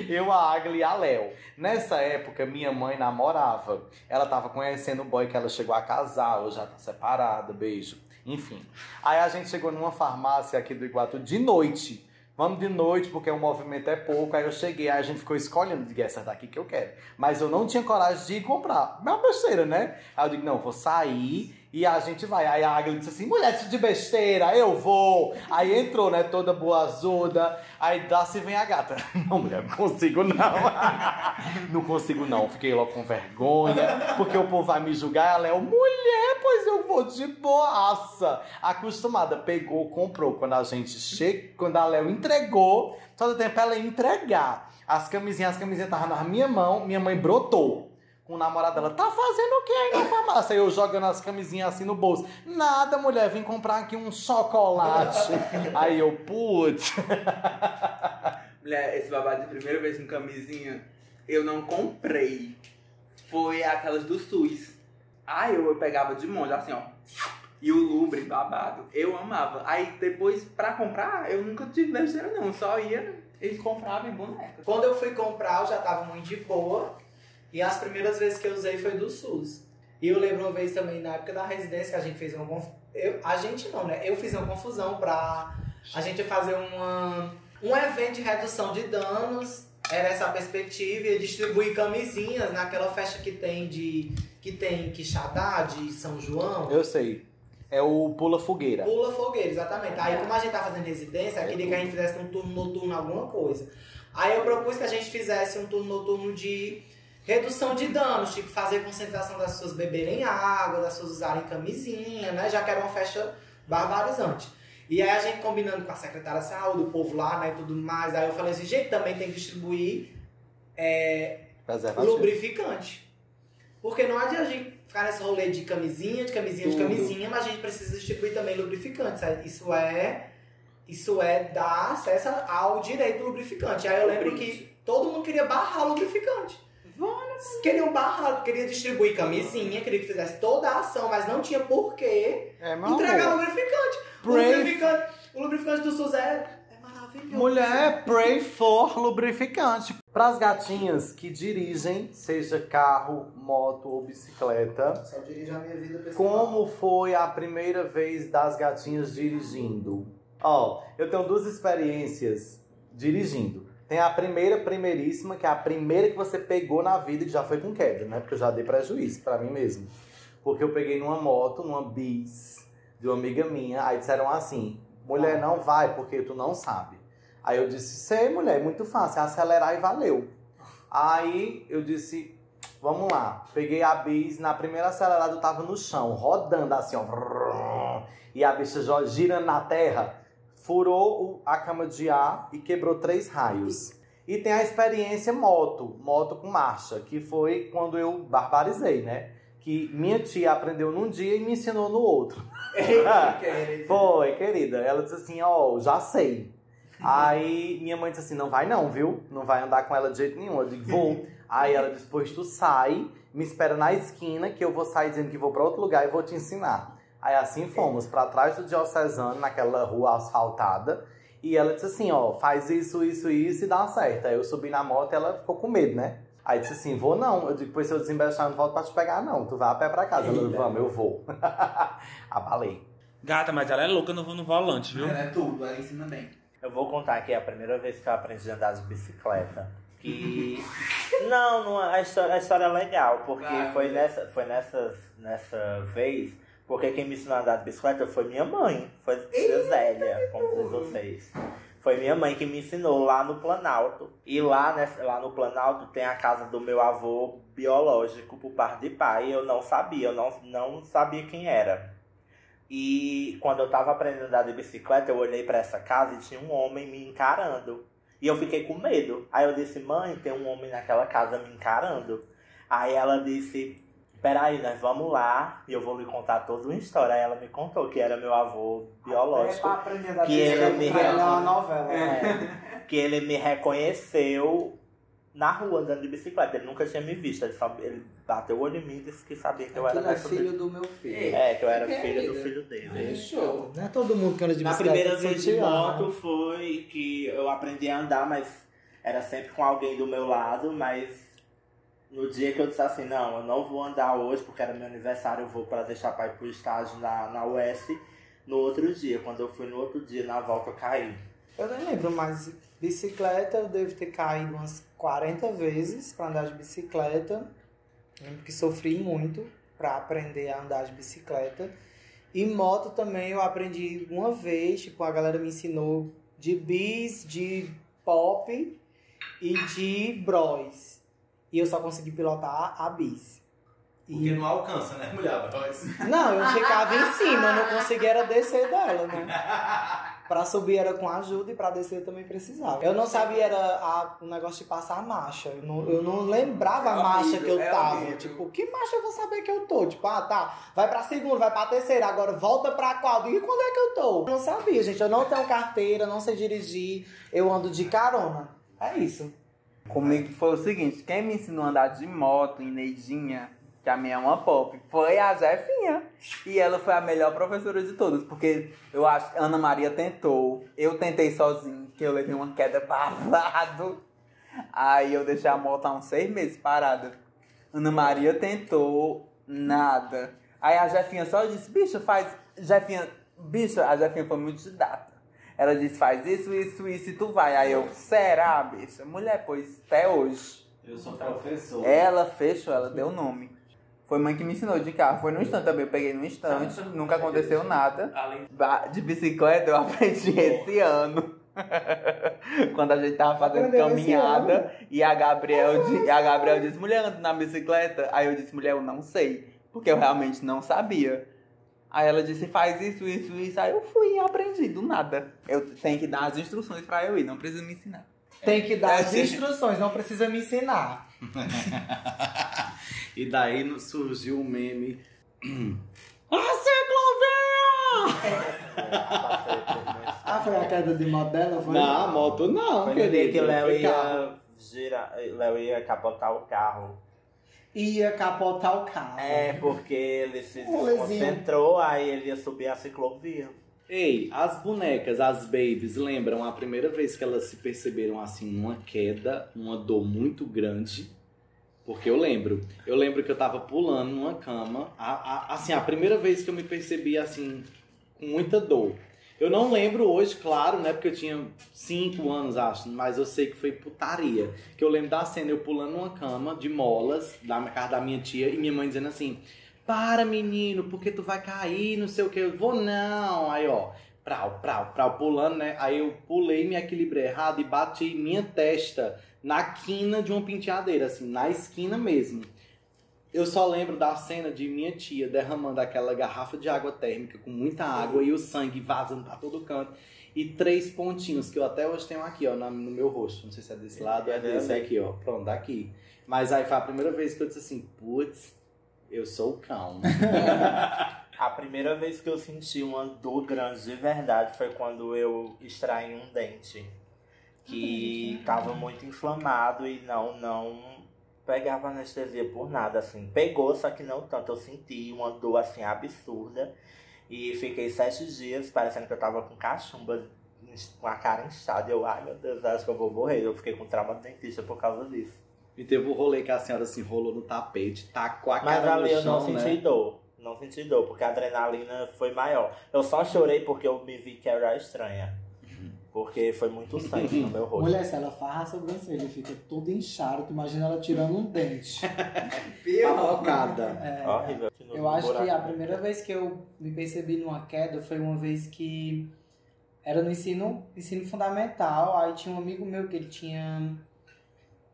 A: eu a Agli e a Léo. Nessa época, minha mãe namorava. Ela tava conhecendo o boy que ela chegou a casar, hoje já tá separada, beijo. Enfim. Aí a gente chegou numa farmácia aqui do Iguatu de noite. Vamos de noite, porque o movimento é pouco. Aí eu cheguei, aí a gente ficou escolhendo, digo, essa daqui que eu quero. Mas eu não tinha coragem de ir comprar. É uma besteira, né? Aí eu digo, não, vou sair e a gente vai. Aí a Agli disse assim, mulher de besteira, eu vou. Aí entrou, né, toda boazuda. Aí dá se vem a gata. Não, mulher, não consigo não. não consigo não. Fiquei logo com vergonha, porque o povo vai me julgar. Ela é mulher, pois eu vou de boaça. Acostumada, pegou, comprou. Quando a gente chega, quando a Léo entregou, todo tempo ela ia entregar. As camisinhas, as camisinhas estavam na minha mão, minha mãe brotou. Com o namorado dela, tá fazendo o que aí na farmácia? Aí eu jogando as camisinhas assim no bolso. Nada, mulher, vim comprar aqui um chocolate. aí eu, putz.
D: Mulher, esse babado de primeira vez com camisinha, eu não comprei. Foi aquelas do SUS. Aí eu, pegava de monte, assim, ó. E o lumbre babado. Eu amava. Aí depois, pra comprar, eu nunca tive besteira não. Só ia, eles compravam em boneca.
B: Quando eu fui comprar, eu já tava muito de boa. E as primeiras vezes que eu usei foi do SUS. E eu lembro uma vez também, na época da residência, que a gente fez uma confusão. A gente não, né? Eu fiz uma confusão pra a gente fazer uma, um evento de redução de danos. Era essa a perspectiva. E distribuir camisinhas naquela festa que tem de que tem Quixadá de São João.
A: Eu sei. É o Pula Fogueira.
B: Pula fogueira, exatamente. Aí, como a gente tá fazendo residência, eu queria que a gente fizesse um turno noturno, alguma coisa. Aí eu propus que a gente fizesse um turno noturno de redução de danos, tipo fazer conscientização das pessoas beberem água, das pessoas usarem camisinha, né? Já que era uma festa barbarizante. E aí a gente combinando com a secretária de saúde, o povo lá, né, e tudo mais. Aí eu falei assim, gente, também tem que distribuir é, lubrificante. Porque não adianta a gente ficar nesse rolê de camisinha, de camisinha, de
A: Tudo.
B: camisinha, mas a gente precisa distribuir também lubrificante. Isso é, isso é dar acesso ao direito do lubrificante. Aí eu lembro que todo mundo queria barrar o lubrificante. Queriam barrar, queria distribuir camisinha, queria que fizesse toda a ação, mas não tinha porquê
A: É,
B: entregar
A: amor.
B: lubrificante. O
A: Pray-
B: lubrificante. O lubrificante do SUS é, é maravilhoso.
A: Mulher, pray for lubrificante. Para as gatinhas que dirigem, seja carro, moto ou bicicleta,
B: Só dirijo a minha vida pessoal.
A: como foi a primeira vez das gatinhas dirigindo? Ó, eu tenho duas experiências dirigindo. Tem a primeira, primeiríssima, que é a primeira que você pegou na vida, que já foi com queda, né? Porque eu já dei prejuízo pra mim mesmo. Porque eu peguei numa moto, numa bis, de uma amiga minha, aí disseram assim: mulher, não vai, porque tu não sabe. Aí eu disse: sei, mulher, é muito fácil, é acelerar e valeu. Aí eu disse: vamos lá. Peguei a bis, na primeira acelerada eu tava no chão, rodando assim, ó. E a bicha girando na terra, furou a cama de ar e quebrou três raios. E tem a experiência moto, moto com marcha, que foi quando eu barbarizei, né? Que minha tia aprendeu num dia e me ensinou no outro. Foi, querida. Ela disse assim, ó, já sei. Aí minha mãe disse assim, não vai não, viu? Não vai andar com ela de jeito nenhum. Eu digo, vou. Aí ela disse, pois tu sai, me espera na esquina que eu vou sair dizendo que vou pra outro lugar e vou te ensinar. Aí assim fomos pra trás do Diocesano, naquela rua asfaltada. E ela disse assim, ó, faz isso, isso, isso e dá certo. Aí eu subi na moto e ela ficou com medo, né? Aí disse assim, vou não. Eu digo, pois se eu desembestar, eu não volto pra te pegar, não. Tu vai a pé pra casa. Ela,
D: Eita.
A: vamos, eu vou. Abalei.
E: Gata, mas ela é louca no, no volante, viu?
D: Ela é tudo, ela ensina bem.
C: Eu vou contar aqui a primeira vez que eu aprendi a andar de bicicleta. Que. não, não, a, história, a história é legal, porque foi, nessa, foi nessas, nessa vez. Porque quem me ensinou a andar de bicicleta foi minha mãe. Foi Zélia, como diz vocês. Foi minha mãe que me ensinou lá no Planalto. E lá, nessa, lá no Planalto tem a casa do meu avô biológico por parte de pai. Eu não sabia, eu não, não sabia quem era. E quando eu tava aprendendo a andar de bicicleta, eu olhei pra essa casa e tinha um homem me encarando. E eu fiquei com medo. Aí eu disse, mãe, tem um homem naquela casa me encarando. Aí ela disse, peraí, nós vamos lá e eu vou lhe contar toda uma história. Aí ela me contou que era meu avô biológico. Que ele me
B: Pra ela é.
C: É, que ele me reconheceu na rua andando de bicicleta. Ele nunca tinha me visto. Ele, sabe- ele bateu o olho em mim e disse que sabia que eu era
B: é filho do meu filho.
C: É, que eu era
B: Que
C: filho do filho dele.
B: Fechou. Não é todo mundo que anda de
C: Na
B: bicicleta.
C: primeira
B: que
C: vez de
B: ama.
C: moto foi que eu aprendi a andar, mas era sempre com alguém do meu lado, mas no dia que eu disse assim, não, eu não vou andar hoje, porque era meu aniversário, eu vou para deixar pai pro estágio na, na US. No outro dia, quando eu fui no outro dia, na volta eu caí.
B: Eu nem lembro, mas bicicleta eu devo ter caído umas 40 vezes pra andar de bicicleta. Lembro que sofri muito pra aprender a andar de bicicleta. E moto também eu aprendi uma vez, tipo, a galera me ensinou de bis, de pop e de bros. E eu só consegui pilotar a bis.
F: Porque não alcança, né, mulher?
B: Não, eu ficava em cima, eu não conseguia era descer dela, né? Pra subir era com ajuda e pra descer eu também precisava. Eu não sabia era a- o negócio de passar a marcha. Eu não, eu não lembrava a
D: É
B: marcha
D: horrível,
B: que eu
D: é
B: tava.
D: horrível.
B: Tipo, que marcha eu vou saber que eu tô? Tipo, ah, tá, vai pra segunda, vai pra terceira, agora volta pra qual? E quando é que eu tô? Eu não sabia, gente. Eu não tenho carteira, não sei dirigir, eu ando de carona. É isso.
D: Comigo foi o seguinte, quem me ensinou a andar de moto em Neidinha, que a minha é uma pop, foi a Jefinha. E ela foi a melhor professora de todas, porque eu acho que Ana Maria tentou, eu tentei sozinho, que eu levei uma queda babado. Aí eu deixei a moto há uns seis meses parada. Ana Maria tentou, nada. Aí a Jefinha só disse, bicha, faz. Jefinha, bicha, a Jefinha foi muito didata. Ela disse, faz isso, isso, isso e tu vai. Aí eu, será, bicha? Mulher, pois até hoje.
F: Eu sou professor.
D: Ela fechou, ela deu o nome. Foi mãe que me ensinou de carro. Foi no instante também. Eu peguei no instante. Nunca aconteceu nada.
E: Além
D: De bicicleta eu aprendi esse ano. Quando a gente tava fazendo
B: Aprendeu esse
D: caminhada e a Gabriel, di- a Gabriel disse, mulher, anda na bicicleta. Aí eu disse, mulher, eu não sei. Porque eu realmente não sabia. Aí ela disse, faz isso, isso, isso. Aí eu fui e aprendi do nada. Eu tenho que dar as instruções pra eu ir, não precisa me ensinar.
B: Tem que dar as
A: Assim.
B: instruções, não precisa me ensinar.
A: E daí surgiu o meme.
B: Ah, foi a queda de moto dela? Foi?
A: Não, a moto não,
C: Foi
A: querido.
C: que Léo ia girar, Léo ia capotar o carro.
B: Ia capotar o carro.
C: É, porque ele se
B: Um
C: desconcentrou, aí ele ia subir a ciclovia.
A: Ei, as bonecas, as babies, lembram a primeira vez que elas se perceberam assim, uma queda, uma dor muito grande? Porque eu lembro, eu lembro que eu tava pulando numa cama, a- a- assim, a primeira vez que eu me percebi assim, com muita dor. Eu não lembro hoje, claro, né, porque eu tinha 5 anos, acho, mas eu sei que foi putaria. Que eu lembro da cena, eu pulando numa cama de molas, da casa da minha tia, e minha mãe dizendo assim, para menino, porque tu vai cair, não sei o que. Eu vou não. Aí, ó, prau, prau, prau, pulando, né? Aí eu pulei, me equilibrei errado e bati minha testa na quina de uma penteadeira, assim, na esquina mesmo. Eu só lembro da cena de minha tia derramando aquela garrafa de água térmica com muita água e o sangue vazando pra todo canto. E três pontinhos que eu até hoje tenho aqui, ó, no meu rosto. Não sei se é desse lado ou é desse aqui, ó. Pronto, daqui. Mas aí foi a primeira vez que eu disse assim, putz, eu sou o cão.
C: A primeira vez que eu senti uma dor grande de verdade foi quando eu extraí um dente. Que tava muito inflamado e não, não pegava anestesia por nada, assim. Pegou, só que não tanto. Eu senti uma dor, assim, absurda. E fiquei sete dias parecendo que eu tava com cachumba, com a cara inchada. Eu, ai meu Deus, acho que eu vou morrer. Eu fiquei com trauma de dentista por causa disso.
A: E teve o rolê que a senhora se enrolou no tapete, tacou a
C: Mas
A: cara no
C: ali eu
A: chão,
C: não
A: né?
C: senti dor. Não senti dor, porque a adrenalina foi maior. Eu só chorei porque eu me vi que era estranha. Porque foi muito sangue no meu rosto.
B: Mulher, se ela farra a sobrancelha fica toda inchada, tu imagina ela tirando um dente.
A: Pavocada.
B: É,
C: Horrível.
B: Eu acho que a primeira vez que eu me percebi numa queda foi uma vez que era no ensino, ensino fundamental, aí tinha um amigo meu que ele tinha.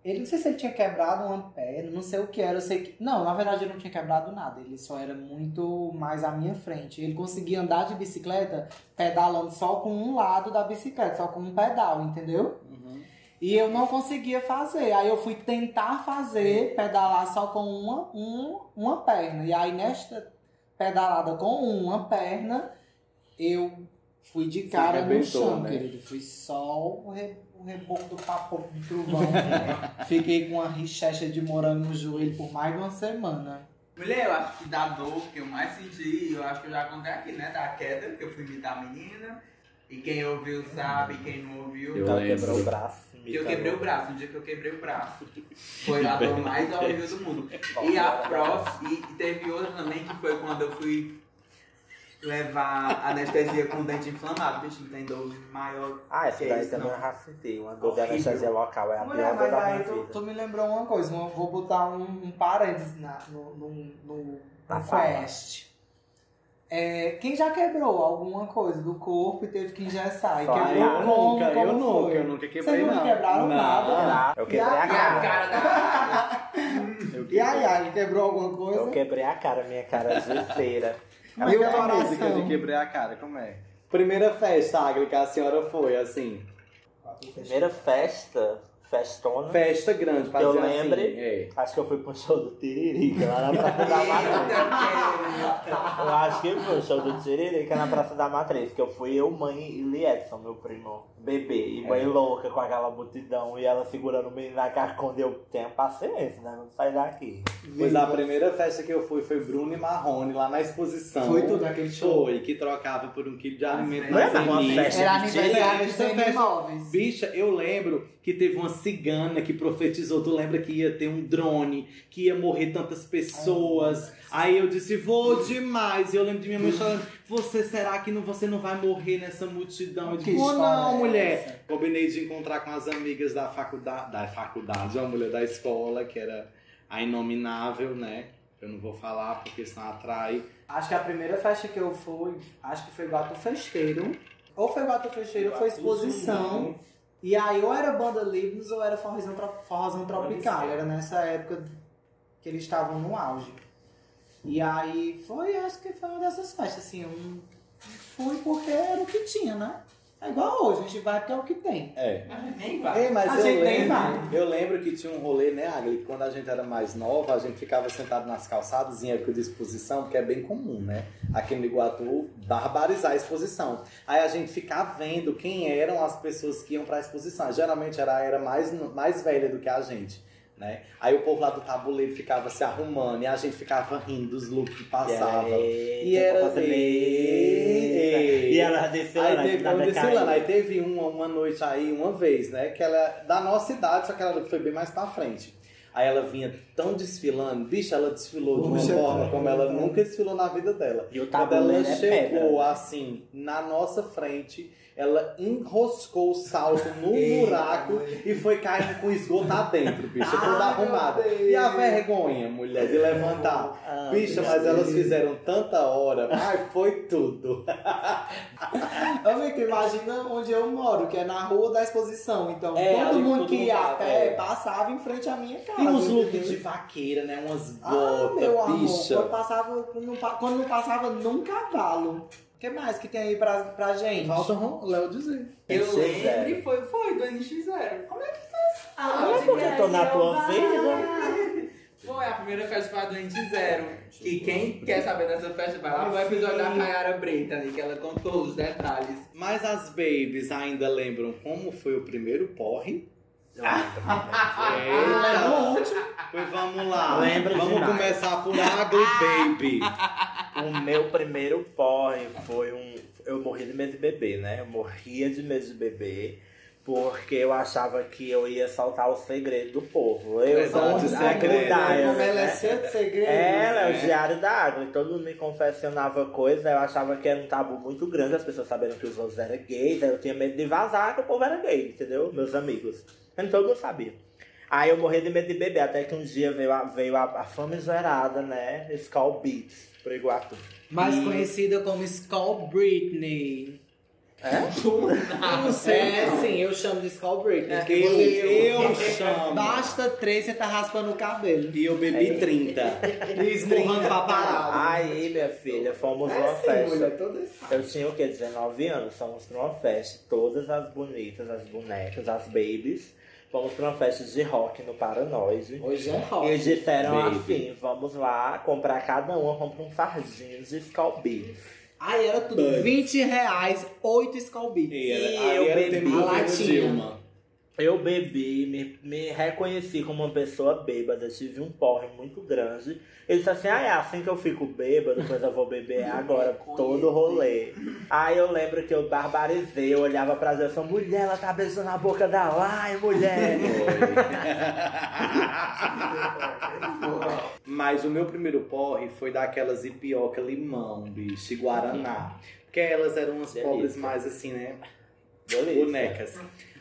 B: Ele não sei se ele tinha quebrado uma perna, não sei o que era, eu sei que. Não, na verdade ele não tinha quebrado nada, ele só era muito mais à minha frente. Ele conseguia andar de bicicleta pedalando só com um lado da bicicleta, só com um pedal, entendeu?
A: Uhum.
B: E eu não conseguia fazer. Aí eu fui tentar fazer, pedalar só com uma, um, uma perna. E aí nesta pedalada com uma perna, eu fui de cara no chão,
A: né?
B: querido. Fui só re, o reboco do papo do trovão. Fiquei com uma richecha de morango no joelho por mais de uma semana.
D: Mulher, eu acho que da dor que eu mais senti, eu acho que eu já contei aqui, né? Da queda, que eu fui imitar a menina. E quem ouviu sabe, quem não ouviu.
A: Eu
C: Ela
A: lembro.
C: quebrou o braço.
D: Que eu quebrei o braço, no dia que eu quebrei o braço. Foi a dor mais horrível do mundo. E a próxima, e teve outra também que foi quando eu fui levar anestesia com o dente inflamado. Bicho, não tem dor maior.
C: Ah, essa daí também
D: não.
C: eu já senti. Uma dor de anestesia local. É a
B: Mulher,
C: pior dor
B: mas
C: da
B: aí
C: minha
B: tu,
C: vida.
B: tu me lembrou uma coisa, eu vou botar um, um parênteses na, no, no, no,
C: Na
B: no. Quest. É, quem já quebrou alguma coisa do corpo e teve que engessar? E quebrou
A: Eu
B: como?
A: nunca,
B: como
A: eu nunca,
B: foi?
A: eu nunca quebrei
B: Vocês nunca
A: não.
B: quebraram
A: Não.
B: nada?
C: Eu quebrei
B: E
C: a
B: a
C: cara.
D: cara da.
A: Eu
B: E aí, aí, quebrou alguma coisa?
C: Eu quebrei a cara, minha cara de cera.
B: E coração?
A: música de quebrei a cara, como é? Primeira festa, Agri, que a senhora foi, assim.
C: Primeira festa, festona.
A: Festa grande, pra
C: Eu
A: dizer
C: lembre.
A: assim. É.
C: Acho que eu fui pro show do Tiririca, lá na Praça da Matriz. Eu acho que foi o show do Tiririca na Praça da Matriz, que eu fui eu, mãe e Liedson, meu primo, bebê. E mãe louca com aquela multidão e ela segurando o menino na carconda. Eu tenho paciência, né? Não sai daqui.
A: Pois a primeira festa que eu fui foi Bruno e Marrone, lá na exposição.
B: Foi tudo aquele show?
A: Foi, que trocava por um quilo de alimento
C: Não é
A: na
C: uma festa.
B: Era aniversário de
A: essa
B: Zé
A: festa-
B: Imóveis.
A: Bicha, eu lembro que teve uma cigana que profetizou. Tu lembra que ia ter um drone, que ia morrer tantas pessoas. Aí eu disse, vou demais. E eu lembro de minha mãe falando, você será que não, você não vai morrer nessa multidão? Eu disse,
B: história
A: não,
B: é
A: mulher. Combinei de encontrar com as amigas da faculdade, da faculdade, uma mulher da escola, que era a inominável, né? Eu não vou falar porque senão atrai.
B: Acho que a primeira festa que eu fui, acho que foi Gato Festeiro. Ou foi Gato Festeiro ou foi exposição. E aí ou era banda Libnos ou era forrozão, forrozão tropical. Era nessa época que eles estavam no auge. E aí foi, acho que foi uma dessas festas, assim, eu fui porque era o que tinha, né? É igual hoje, a gente vai porque é o que tem.
A: É.
E: Nem vai.
A: Ei, mas
B: A
A: eu
B: gente nem
A: lembro,
B: vai.
A: eu lembro que tinha um rolê, né, Agli? Quando a gente era mais nova, a gente ficava sentado nas calçadas em época de exposição, porque é bem comum, né? Aqui no Iguatu, barbarizar a exposição. Aí a gente ficava vendo quem eram as pessoas que iam pra exposição. Geralmente era, era mais, mais velha do que a gente. Né? Aí o povo lá do tabuleiro ficava se arrumando e a gente ficava rindo dos looks que passavam.
C: E
A: era-
C: E ela desceu
A: Aí
C: lá,
A: teve, um
C: caiu.
A: lá, aí teve uma, uma noite aí, uma vez, né? Que ela é da nossa idade, só que ela foi bem mais pra frente. Aí ela vinha tão desfilando, bicho, ela desfilou de uma forma como ela nunca desfilou na vida dela.
C: E o
A: Quando ela
C: é
A: chegou
C: pedra.
A: assim, na nossa frente, ela enroscou o salto no buraco e foi caindo com esgoto adentro, bicho, toda
B: Ai, meu
A: arrumada. E a vergonha, mulher, de levantar.
C: Ah,
A: Bicha,
C: meu
A: mas
C: Deus.
A: elas fizeram tanta hora. Ai, foi tudo.
B: Amigo, imagina onde eu moro, que é na rua da exposição. Então,
A: É,
B: todo mundo que ia a
A: tava,
B: pé
A: é.
B: passava em frente à minha casa.
A: E uns looks de vaqueira, né? Umas
B: Ah,
A: botas,
B: meu amor,
A: bicha.
B: quando passava, quando não, pa- quando não passava num cavalo. O que mais que tem aí pra, pra gente?
A: Falta o Léo dizer.
E: Eu
C: NX0.
E: lembro e foi, foi do NX0. Como é que
C: Ah, é porque eu tô na tua vida.
E: foi a primeira festa do NX0? Que quem quer saber dessa festa vai lá pro episódio da Kayara Brittany, que ela contou os detalhes.
A: Mas as babies ainda lembram como foi o primeiro porre?
B: No último.
A: Pois vamos lá.
C: Lembro
A: Vamos
C: demais.
A: começar por Ugly Baby.
C: O meu primeiro porre foi um. Eu morri de medo de beber, né? Eu morria de medo de beber. Porque eu achava que eu ia soltar o segredo do povo. Eu
A: Exato,
C: sou um
A: segredo.
C: Diary,
B: Como ela é
C: né?
B: cheia de segredos.
C: Ela é o
B: né?
C: diário da água. E todo mundo me confessionava coisa. Eu achava que era um tabu muito grande. As pessoas sabendo que os outros eram gays. Aí eu tinha medo de vazar que o povo era gay, entendeu? Meus amigos. Mas todo mundo sabia. Aí eu morri de medo de beber. Até que um dia veio a, veio a, a famigerada, né? Skull Beats pro Iguatu.
B: Mais
C: E-
B: conhecida como Skull Britney.
C: É?
A: Eu não sei.
B: É, sim, eu chamo de Skull Britney.
A: Eu,
B: porque
A: eu
B: você-
A: chamo.
B: Basta três, você tá raspando o cabelo.
A: E eu bebi 30.
B: E esmurrando pra parar.
C: Aí, minha filha, fomos numa
B: É sim,
C: festa.
B: mulher.
C: Eu tinha o quê? 19 anos. Fomos pra uma festa. Todas as bonitas, as bonecas, as babies. Fomos pra uma festa de rock no Paranoide.
B: Hoje é
C: E
B: rock.
C: eles disseram
A: Baby.
C: assim: vamos lá comprar cada uma, compra um fardinho de Skull.
B: Aí era tudo
A: Buds.
B: 20 reais, 8 Skull Beats.
A: E era,
C: E
A: aí
C: eu bebi
A: do
B: a latinha.
A: Dilma.
C: Eu bebi, me, me reconheci como uma pessoa bêbada, tive um porre muito grande. Ele disse assim, ah, é assim que eu fico bêbado, depois eu vou beber agora, todo rolê. Aí eu lembro que eu barbarizei, eu olhava pra falei, mulher, ela tá beijando a boca da Lai, mulher.
A: Mas o meu primeiro porre foi daquelas ipioca limão, bicho, e guaraná. Porque elas eram umas
C: Delícia.
A: pobres mais assim, né?
C: Delícia.
A: bonecas.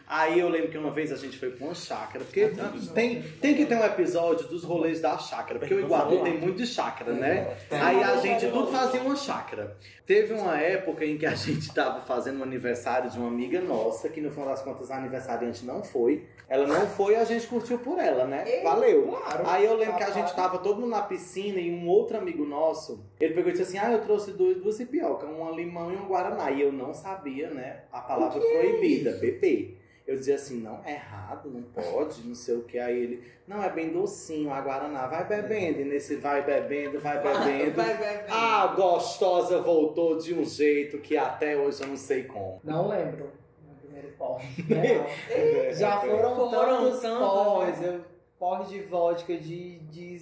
A: Aí eu lembro que uma vez a gente foi pra uma chácara, porque tem, tem que ter um episódio dos rolês da chácara, porque o Iguatu tem muito de chácara, né? Aí a gente tudo fazia uma chácara. Teve uma época em que a gente tava fazendo um aniversário de uma amiga nossa, que no final das contas a aniversariante não foi. Ela não foi e a gente curtiu por ela, né? Valeu.
B: Claro.
A: Aí eu lembro que a gente tava todo mundo na piscina e um outro amigo nosso, ele pegou e disse assim: Ah, eu trouxe duas, duas ipioca, um limão e um guaraná. E eu não sabia, né, a palavra proibida, beber. Eu dizia assim, não, é errado, não pode, não sei o que. Aí ele, não, é bem docinho, a Guaraná, vai bebendo. E nesse vai bebendo, vai bebendo.
E: Vai, vai.
A: A gostosa voltou de um jeito que até hoje eu não sei como.
B: Não lembro. Primeiro. Real. Já foram,
E: Foram
B: tantos
E: tantos,
B: porres.
E: né?
B: Porre de vodka, de, de,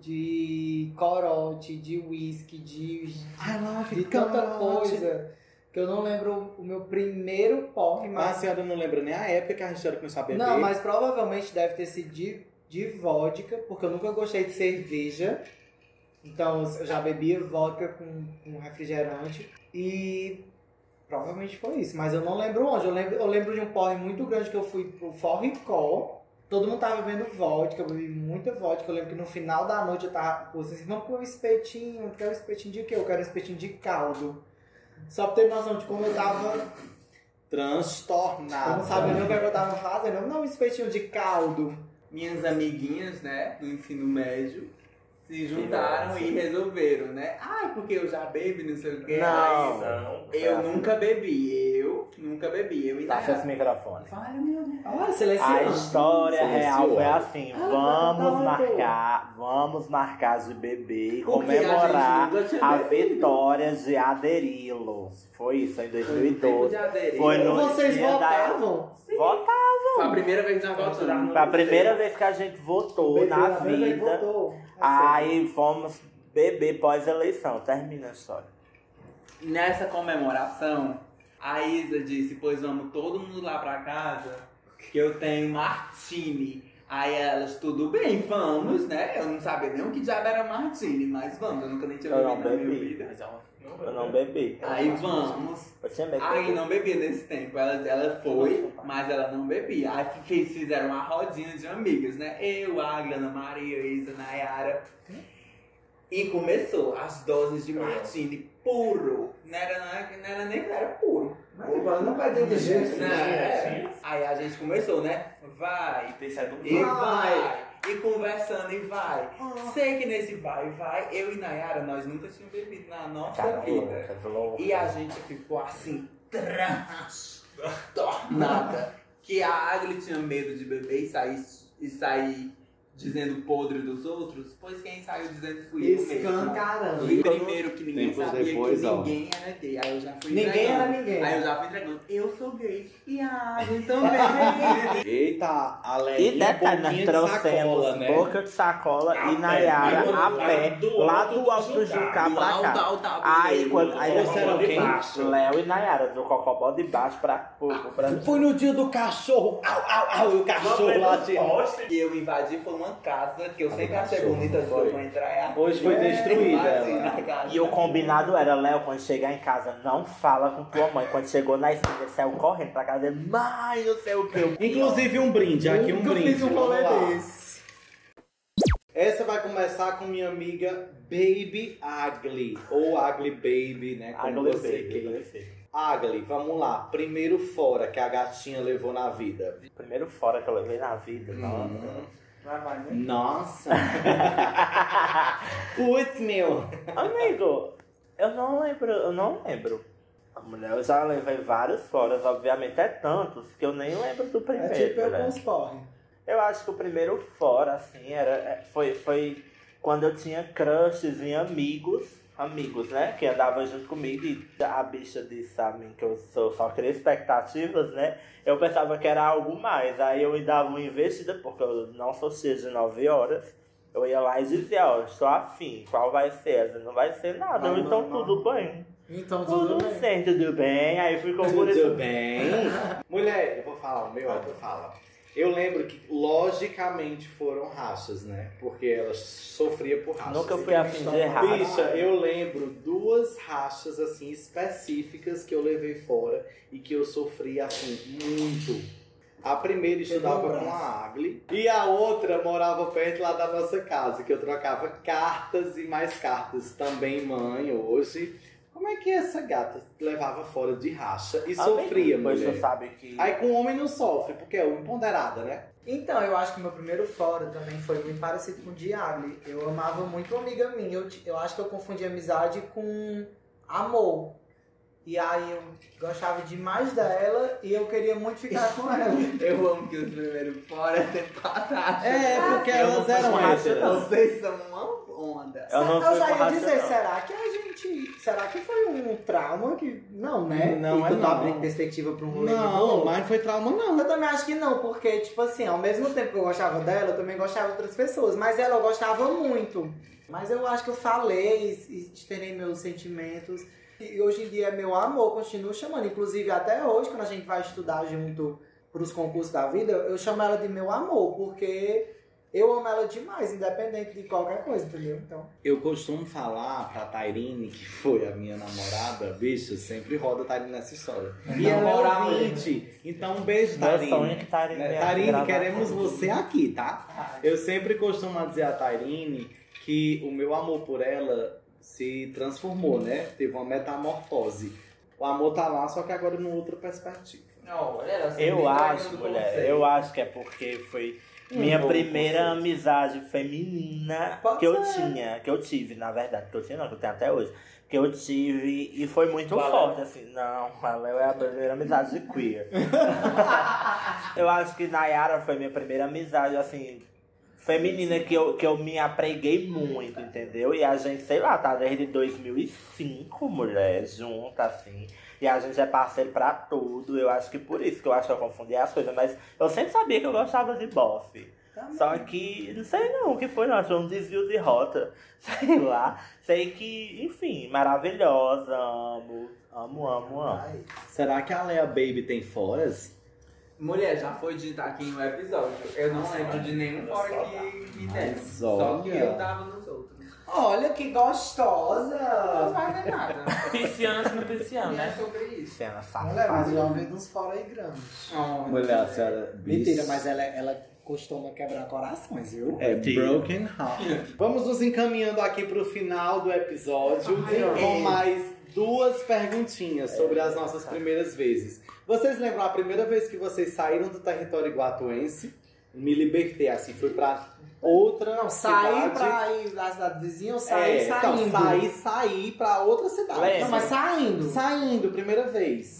B: de corote, de whisky, de,
A: Ai, lá,
B: de tanta coisa. Que eu não lembro o meu primeiro porre,
A: Mas a
B: mas.
A: senhora não lembra nem a época que a gente começou a beber.
B: Não, mas provavelmente deve ter sido de, de vodka, porque eu nunca gostei de cerveja. Então eu já bebia vodka com, com refrigerante. E provavelmente foi isso. Mas eu não lembro onde. Eu lembro, eu lembro de um porre muito grande que eu fui pro Forricó. Todo mundo tava bebendo vodka, eu bebi muita vodka. Eu lembro que no final da noite eu tava com vocês, vamos comer um espetinho. Quer um espetinho de quê? Eu quero um espetinho de caldo. Só pra ter noção de como eu tava. Eu
C: Transtornado.
B: não sabia nem o que eu tava fazendo. Não, um espetinho de caldo.
D: Minhas amiguinhas, né, no ensino médio, se juntaram e resolveram, né? Ah, porque eu já bebi, não sei o quê.
C: Não.
E: Não.
D: Eu nunca bebi, eu nunca bebi. Eu
C: Passa esse microfone.
D: Fala, meu Deus.
B: Ah,
C: A
B: selecionado.
C: história real foi assim:
B: Ah,
C: vamos
B: tá, tá, tá.
C: marcar, vamos marcar de beber e
D: Porque a
C: comemorar
D: tinha
C: a
D: bebido.
C: vitória de Aderilo. Foi isso em
D: Foi no tempo
C: 2012.
D: de aderir.
C: Foi no
B: Vocês
C: dia da-
B: votavam?
D: Foi a primeira vez que nós votamos.
C: Foi a primeira vez que a gente votou na
B: Bebeu,
C: vida.
B: votou.
C: Aí fomos beber pós-eleição. Termina a história.
D: Nessa comemoração, a Isa disse, pois vamos todo mundo lá pra casa, que eu tenho Martini. Aí elas, tudo bem, vamos, né? Eu não sabia nem o que diabo era Martini, mas vamos, eu nunca nem tinha
C: Eu não
D: bebido na minha
C: bebi.
D: vida.
C: Eu não bebi.
D: Aí vamos.
C: Eu tinha.
D: Aí não bebia nesse tempo. Ela, ela foi, mas ela não bebia. Aí fiz- fizeram uma rodinha de amigas, né? Eu, Agla, Ana Maria, Isa, Nayara. E começou as doses de Martini puro. Não era, não era nem era puro.
B: Mas não vai ter de jeito.
D: Né? É. Aí a gente começou, né? Vai.
E: Esse é do
D: E
B: Vai.
D: vai. E conversando e vai. Sei que nesse vai vai, eu e Nayara, nós nunca tínhamos bebido na nossa vida. E a gente ficou assim, transtornada. Que a Agli tinha medo de beber e sair, e sair dizendo podre dos outros, pois quem saiu dizendo fui eu mesmo.
B: Escancarando.
D: E primeiro que ninguém
C: Tempos
D: sabia
C: depois,
D: que
C: ó.
D: ninguém era gay. Aí eu já fui
B: Ninguém
D: entregando.
B: era ninguém.
D: Aí eu já fui entregando. Eu sou gay. E a Agli também.
A: Eita, a
C: E detalhe, nós trouxemos
A: sacola, né?
C: boca de sacola
E: A
C: e Nayara a pé,
E: do
C: lá do alto do
E: Jucá.
C: Pra cá.
D: alto, alto,
C: Aí quando aí nós
A: quem?
C: fomos, Léo e Nayara, do Cocobó de baixo pra, pro Brasil.
A: Foi no dia do cachorro. Au, au, au. E o cachorro lá de...
D: E eu invadi foi uma casa que eu sempre achei bonita de
A: foi.
D: eu entrar. é-
A: Hoje foi destruída.
C: E o combinado era, Léo, quando chegar em casa, não fala com tua mãe. Quando chegou na esquina, saiu correndo pra casa mãe, não sei o que.
A: Inclusive um brinde, aqui um brinde.
B: fiz um rolê desse.
A: Essa vai começar com minha amiga Baby Ugly. Ou Ugly Baby, né? Como
C: Agora
A: você quer. Ugly, vamos lá. Primeiro fora que a gatinha levou na vida.
C: Primeiro fora que eu levei na vida,
A: Hum.
C: nossa.
E: Né?
A: Nossa. Putz, meu.
C: Amigo, eu não lembro, eu não lembro. Mulher, eu já levei vários foras, obviamente, é tantos que eu nem lembro do
B: É
C: primeiro.
B: tipo eu
C: né?
B: porre.
C: Eu acho que o primeiro fora, assim, era, é, foi, foi quando eu tinha crushes em amigos, amigos, né? Que andavam junto comigo e a bicha disse a mim que eu sou, só queria expectativas, né? Eu pensava que era algo mais. Aí eu me dava uma investida, porque eu não sou cheia de 9 horas. Eu ia lá e dizia, ó, estou afim, qual vai ser? Essa Não vai ser nada,
B: Vai,
C: então
B: não, não.
C: tudo bem.
B: Então tudo
C: Tudo
B: bem.
C: tudo bem. Aí ficou por isso.
A: Tudo bem. Mulher, eu vou falar o meu, aí tu fala. Eu lembro que, logicamente, foram rachas, né? Porque ela sofria por rachas.
C: Nunca fui afim de errar.
A: Bicha, eu lembro duas rachas, assim, específicas que eu levei fora e que eu sofri, assim, muito. A primeira estudava com a Agli e a outra morava perto lá da nossa casa, que eu trocava cartas e mais cartas. Também mãe, hoje. Como é que essa gata levava fora de racha e sofria,
C: Pois
A: mulher?
C: sabe que.
A: Aí com o homem não sofre, porque é o empoderada, né?
B: Então, eu acho que meu primeiro fora também foi muito parecido com o Diagli. Eu amava muito uma amiga minha. Eu, eu acho que eu confundi amizade com amor. E aí eu gostava demais dela e eu queria muito ficar com ela.
D: Eu amo que os primeiros fora sempre passaram.
A: É, porque elas eram héteras.
D: Vocês são uma onda.
C: Eu não
B: eu já ia dizer,
C: não.
B: será que a gente. Será que foi um trauma que. Não, né?
A: Não,
B: e
A: é
B: tu tá
A: não.
B: abrindo perspectiva pra um rolê
A: Não, mas não foi trauma, não.
B: Eu também acho que não, porque, tipo assim, ao mesmo tempo que eu gostava dela, eu também gostava de outras pessoas. Mas ela eu gostava muito. Mas eu acho que eu falei e externei meus sentimentos. E hoje em dia é meu amor, continuo chamando. Inclusive, até hoje, quando a gente vai estudar junto pros concursos da vida, eu chamo ela de meu amor, porque Eu amo ela demais, independente de qualquer coisa, entendeu? Então.
A: Eu costumo falar pra Tairine, que foi a minha namorada, bicho, sempre roda a Tairine nessa história. E ela é ouvinte. Então, um beijo,
C: Meu sonho é
A: Tairine.
C: que Tarine
A: Né,
C: venha
A: Tairine, queremos você aqui, tá? Eu sempre costumo dizer a Tairine que o meu amor por ela se transformou, né? Teve uma metamorfose. O amor tá lá, só que agora numa outra perspectiva.
D: Olha, ela sempre
C: Eu acho, mulher, eu acho que é porque foi minha
A: novo
C: primeira amizade feminina
B: Pode
C: que eu
B: ser.
C: tinha, que eu tive, na verdade, que eu tinha não, que eu tenho até hoje. Que eu tive e foi muito
D: Valeu.
C: forte, assim. Não, a Léo é a primeira amizade de queer. eu acho que Nayara foi minha primeira amizade, assim, feminina que eu, que eu me apreguei muito, entendeu? E a gente, sei lá, tá desde 2005, mulher, junta, assim. E a gente é parceiro pra tudo. Eu acho que por isso que eu acho que eu confundi as coisas. Mas eu sempre sabia que eu gostava de bofe. Só que, não sei não o que foi, não. Acho um desvio de rota. Sei lá. Sei que, enfim, maravilhosa. Amo, amo, amo, amo.
B: Ai,
A: Será que a Leia Baby tem foras?
D: Mulher, já foi dito aqui no episódio. Eu não lembro de nenhum fora que, que desse.
A: Mas
D: Só que
A: olha.
D: eu tava nos outros.
B: Olha que
D: Não
B: gostosa!
D: vai ver nada.
E: Pisciano sendo pisciano,
D: E é
E: né?
D: sobre isso.
C: Cena
B: Mulher, mas
C: safada.
B: eu já ouvi uns fora aí grandes.
D: Oh,
A: Mulher, a senhora.
B: Mentira, mas ela, ela costuma quebrar corações, viu?
A: É. Broken Heart. Vamos nos encaminhando aqui pro final do episódio
B: Ai,
A: com mais duas perguntinhas sobre as nossas primeiras vezes. Vocês lembram a primeira vez que vocês saíram do território iguatuense? Me libertei, assim, fui pra outra
B: Não, sair
A: cidade.
B: pra ir da cidade vizinha ou sair
A: É,
B: saindo?
A: então, sair, sair pra outra cidade.
C: Lembra?
B: Não, mas saindo.
A: Saindo, primeira vez.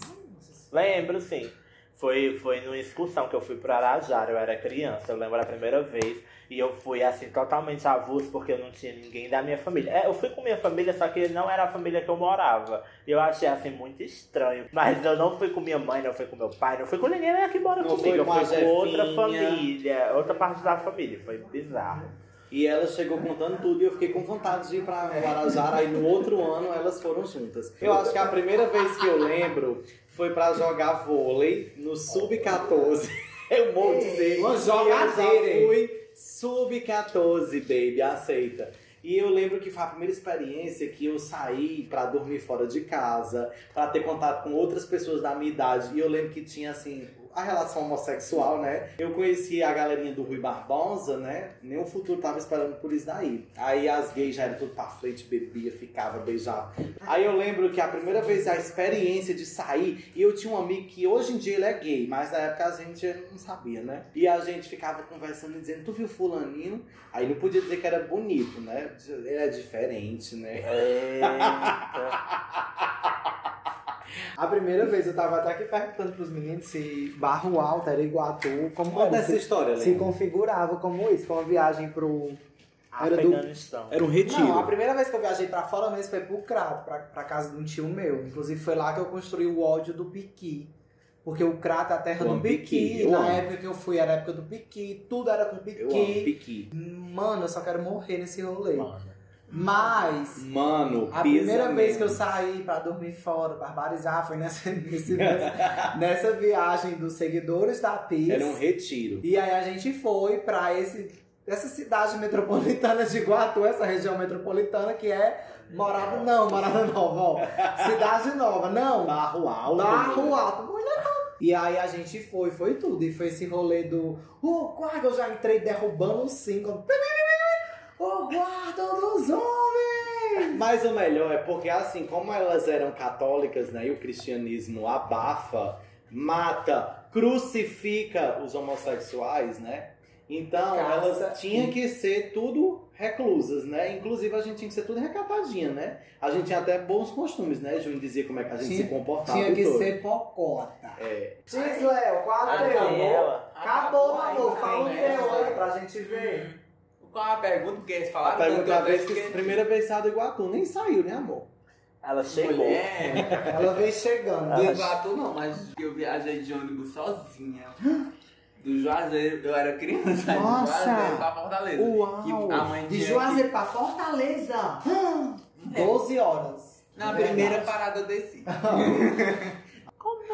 C: Lembro, sim. Foi, foi numa excursão que eu fui pra Arajara, eu era criança, eu lembro a primeira vez. E eu fui assim, totalmente avulso, porque eu não tinha ninguém da minha família. É, eu fui com minha família, só que não era a família que eu morava. E eu achei assim muito estranho. Mas eu não fui com minha mãe, não fui com meu pai, não fui com ninguém que mora
A: Não
C: comigo.
A: foi
C: Eu
A: com
C: fui com outra família, outra parte da família. Foi bizarro.
A: E ela chegou contando tudo e eu fiquei com vontade de ir pra Guarajara. Aí no outro ano elas foram juntas. Eu acho que a primeira vez que eu lembro foi pra jogar vôlei no Sub-14. Eu vou dizer.
B: uma
A: que eu
B: jogadeira,
A: já fui Sub-14, baby, aceita. E eu lembro que foi a primeira experiência que eu saí pra dormir fora de casa, pra ter contato com outras pessoas da minha idade. E eu lembro que tinha assim a relação homossexual, né? Eu conheci a galerinha do Rui Barbosa, né? Nem o futuro tava esperando por isso daí. Aí as gays já eram tudo pra frente, bebia, ficava, beijava. Aí eu lembro que a primeira vez a experiência de sair, e eu tinha um amigo que hoje em dia ele é gay, mas na época a gente não sabia, né? E a gente ficava conversando e dizendo, tu viu fulaninho? Aí não podia dizer que era bonito, né? Ele é diferente, né?
C: Eita.
B: A primeira vez eu tava até aqui perguntando pros meninos se Barro Alto era Iguatu, como
A: Conta
B: era,
A: essa
B: se,
A: história,
B: se configurava como isso. Foi uma viagem pro. Era do-.
A: Era um retiro.
B: Não, a primeira vez que eu viajei pra fora mesmo foi pro Crato, pra, pra casa de um tio meu. Inclusive foi lá que eu construí o ódio do Piqui. Porque o Crato é a terra
A: Eu
B: do Piqui.
A: Piqui,
B: Na
A: amo.
B: época que eu fui era a época do Piqui, tudo era com
A: Eu amo
B: Piqui.
A: piqui.
B: Mano, eu só quero morrer nesse rolê.
C: Mano.
B: Mas
A: Mano,
B: A primeira vez
A: mesmo.
B: que eu saí pra dormir fora, barbarizar, foi nessa, nessa, nessa viagem dos seguidores da PIS.
A: Era um retiro.
B: E aí a gente foi pra esse, essa cidade metropolitana de Iguatu, essa região metropolitana que é Morada, não, Morada Nova, ó. Cidade Nova, não.
A: Barro alto.
B: Barro? Alto, mulher. E aí a gente foi, foi tudo. E foi esse rolê do. O guarda, eu já entrei derrubando o cinco. O guarda dos homens!
A: Mas o melhor é porque, assim, como elas eram católicas, né? E o cristianismo abafa, mata, crucifica os homossexuais, né? Então,
B: Caça
A: elas tinham que ser tudo reclusas, né? Inclusive, a gente tinha que ser tudo recatadinha, né? A gente tinha até bons costumes, né? Júnior dizia como é que a gente
B: Tinha-
A: se comportava.
B: Tinha que
A: tudo.
B: ser pocota.
A: É.
B: Diz, Léo, qual a?
C: Daniela.
B: Acabou, meu amor.
D: aí,
B: Fala o teu aí pra gente ver.
D: Qual a pergunta? Porque eles
A: A
D: falaram
A: pergunta é a
D: tanto,
A: vez
D: eu
A: que
D: esqueci.
A: primeira vez saiu do Iguatu, nem saiu, né, amor?
C: Ela chegou.
D: Mulher.
B: Ela veio chegando.
D: De Iguatu não, mas eu viajei de ônibus sozinha. Do Juazeiro, eu era criança,
B: Nossa!
D: de Juazeiro pra Fortaleza.
B: Uau!
D: Que a mãe
B: De Juazeiro pra Fortaleza. 12 horas.
D: que- Na
B: Verdade.
D: primeira parada eu desci.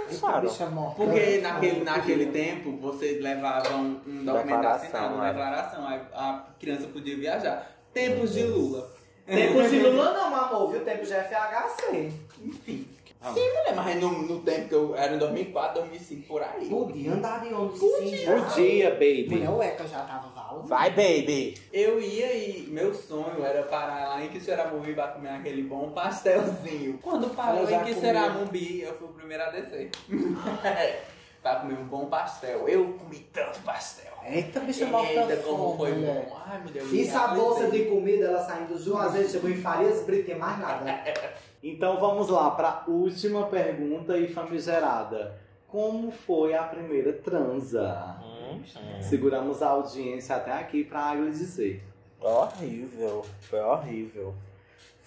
C: acharam?
B: bicha morta.
D: Porque naquele, naquele tempo você levava um, um documento assinado, uma
C: é.
D: declaração, aí a criança podia viajar. Tempos de Lula.
B: Tempo de Lula não, amor, viu? Tempo de FHC.
D: Enfim.
C: Vamos.
D: Sim, mulher, mas no, no tempo que eu era em 2004, 2005, por aí.
B: Podia andar de ônibus sim, já.
A: Podia, baby.
B: Mulher, o Eca já tava valendo.
C: Vai, baby!
D: Eu ia e meu sonho era parar lá em Quixeramobim pra comer aquele bom pastelzinho. Quando parou em Quixeramobim, eu fui o primeiro a descer. pra comer um bom pastel. Eu comi tanto pastel.
B: Eita, bicha morta
D: Eita, como
B: fome,
D: foi
B: mulher.
D: bom. Ai, meu Deus.
B: Isso a bolsa de comida, ela saindo do Juazeiro, chegou em Farias Brito, tem mais nada.
A: Então vamos lá para última pergunta e famigerada. Como foi a primeira transa?
C: Hum, hum.
A: Seguramos a audiência até aqui pra Agnes dizer.
C: Horrível, foi horrível.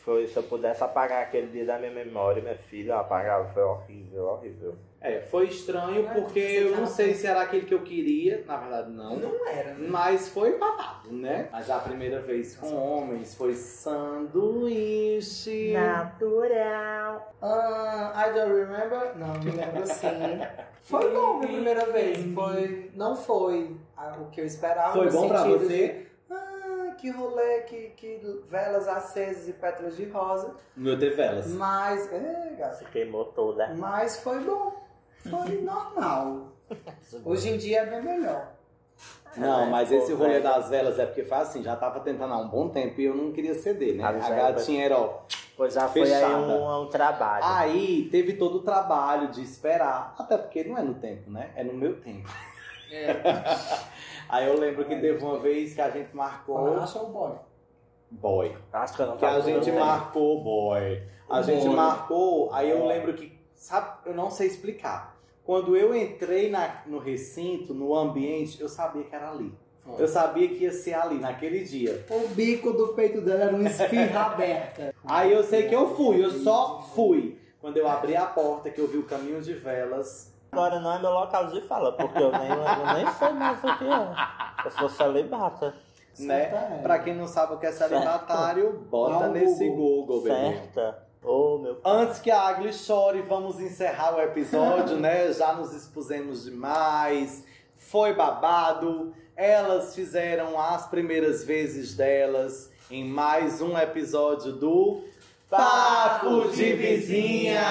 C: Foi, se eu pudesse apagar aquele dia da minha memória, minha filha, eu apagava, foi horrível, horrível.
A: É, foi estranho porque eu não sei se era aquele que eu queria, na verdade não.
B: Não era, né?
A: Mas foi babado, né? Mas a primeira vez com homens foi sanduíche.
C: Natural.
B: Ah, I don't remember. Não, me lembro sim. Foi bom minha primeira vez. Foi, não foi o que eu esperava.
A: Foi
B: no
A: bom pra
B: sentido
A: você?
B: De, que rolê, que, que velas acesas e pétalas de rosa.
A: Meu teve velas.
B: Mas, é, gata.
C: Se queimou toda.
B: Mas foi bom. Foi normal. Hoje em dia é bem melhor.
A: Não,
C: É,
A: mas
C: pô,
A: esse rolê
C: velho.
A: das velas é porque foi assim, já tava tentando há um bom tempo e eu não queria ceder, né?
C: Ah,
A: A
C: já
A: gatinha era, ó.
C: Pois já foi aí
A: Fechada.
C: um, um trabalho.
A: Aí teve todo o trabalho de esperar, até porque não é no tempo, né? É no meu tempo. Aí eu lembro que teve uma vez que a gente marcou
B: Acha o boy.
A: boy.
C: Acho que eu não
A: Que a
C: no
A: gente
C: tempo.
A: marcou boy. A
B: Boy.
A: gente marcou, aí eu
C: Boy.
A: lembro que, sabe, eu não sei explicar. Quando eu entrei na- no recinto, no ambiente, eu sabia que era ali. Eu sabia que ia ser ali, naquele dia.
B: O bico do peito dela era uma esfirra aberta.
A: Aí eu sei que eu fui, eu só fui. Quando eu abri a porta, que eu vi o caminho de velas.
C: Agora não é meu local de fala, porque eu nem, eu nem sei mais o que é. Eu sou celibata.
A: né?
B: Certa.
A: Pra quem não sabe o que é celibatário, bota
B: Dá um
A: nesse
B: Google.
A: Google, bebê.
C: Certa. Ô, meu
A: Antes que a Agli chore, vamos encerrar o episódio, né? Já nos expusemos demais. Foi babado. Elas fizeram as primeiras vezes delas em mais um episódio do Papo de Vizinha.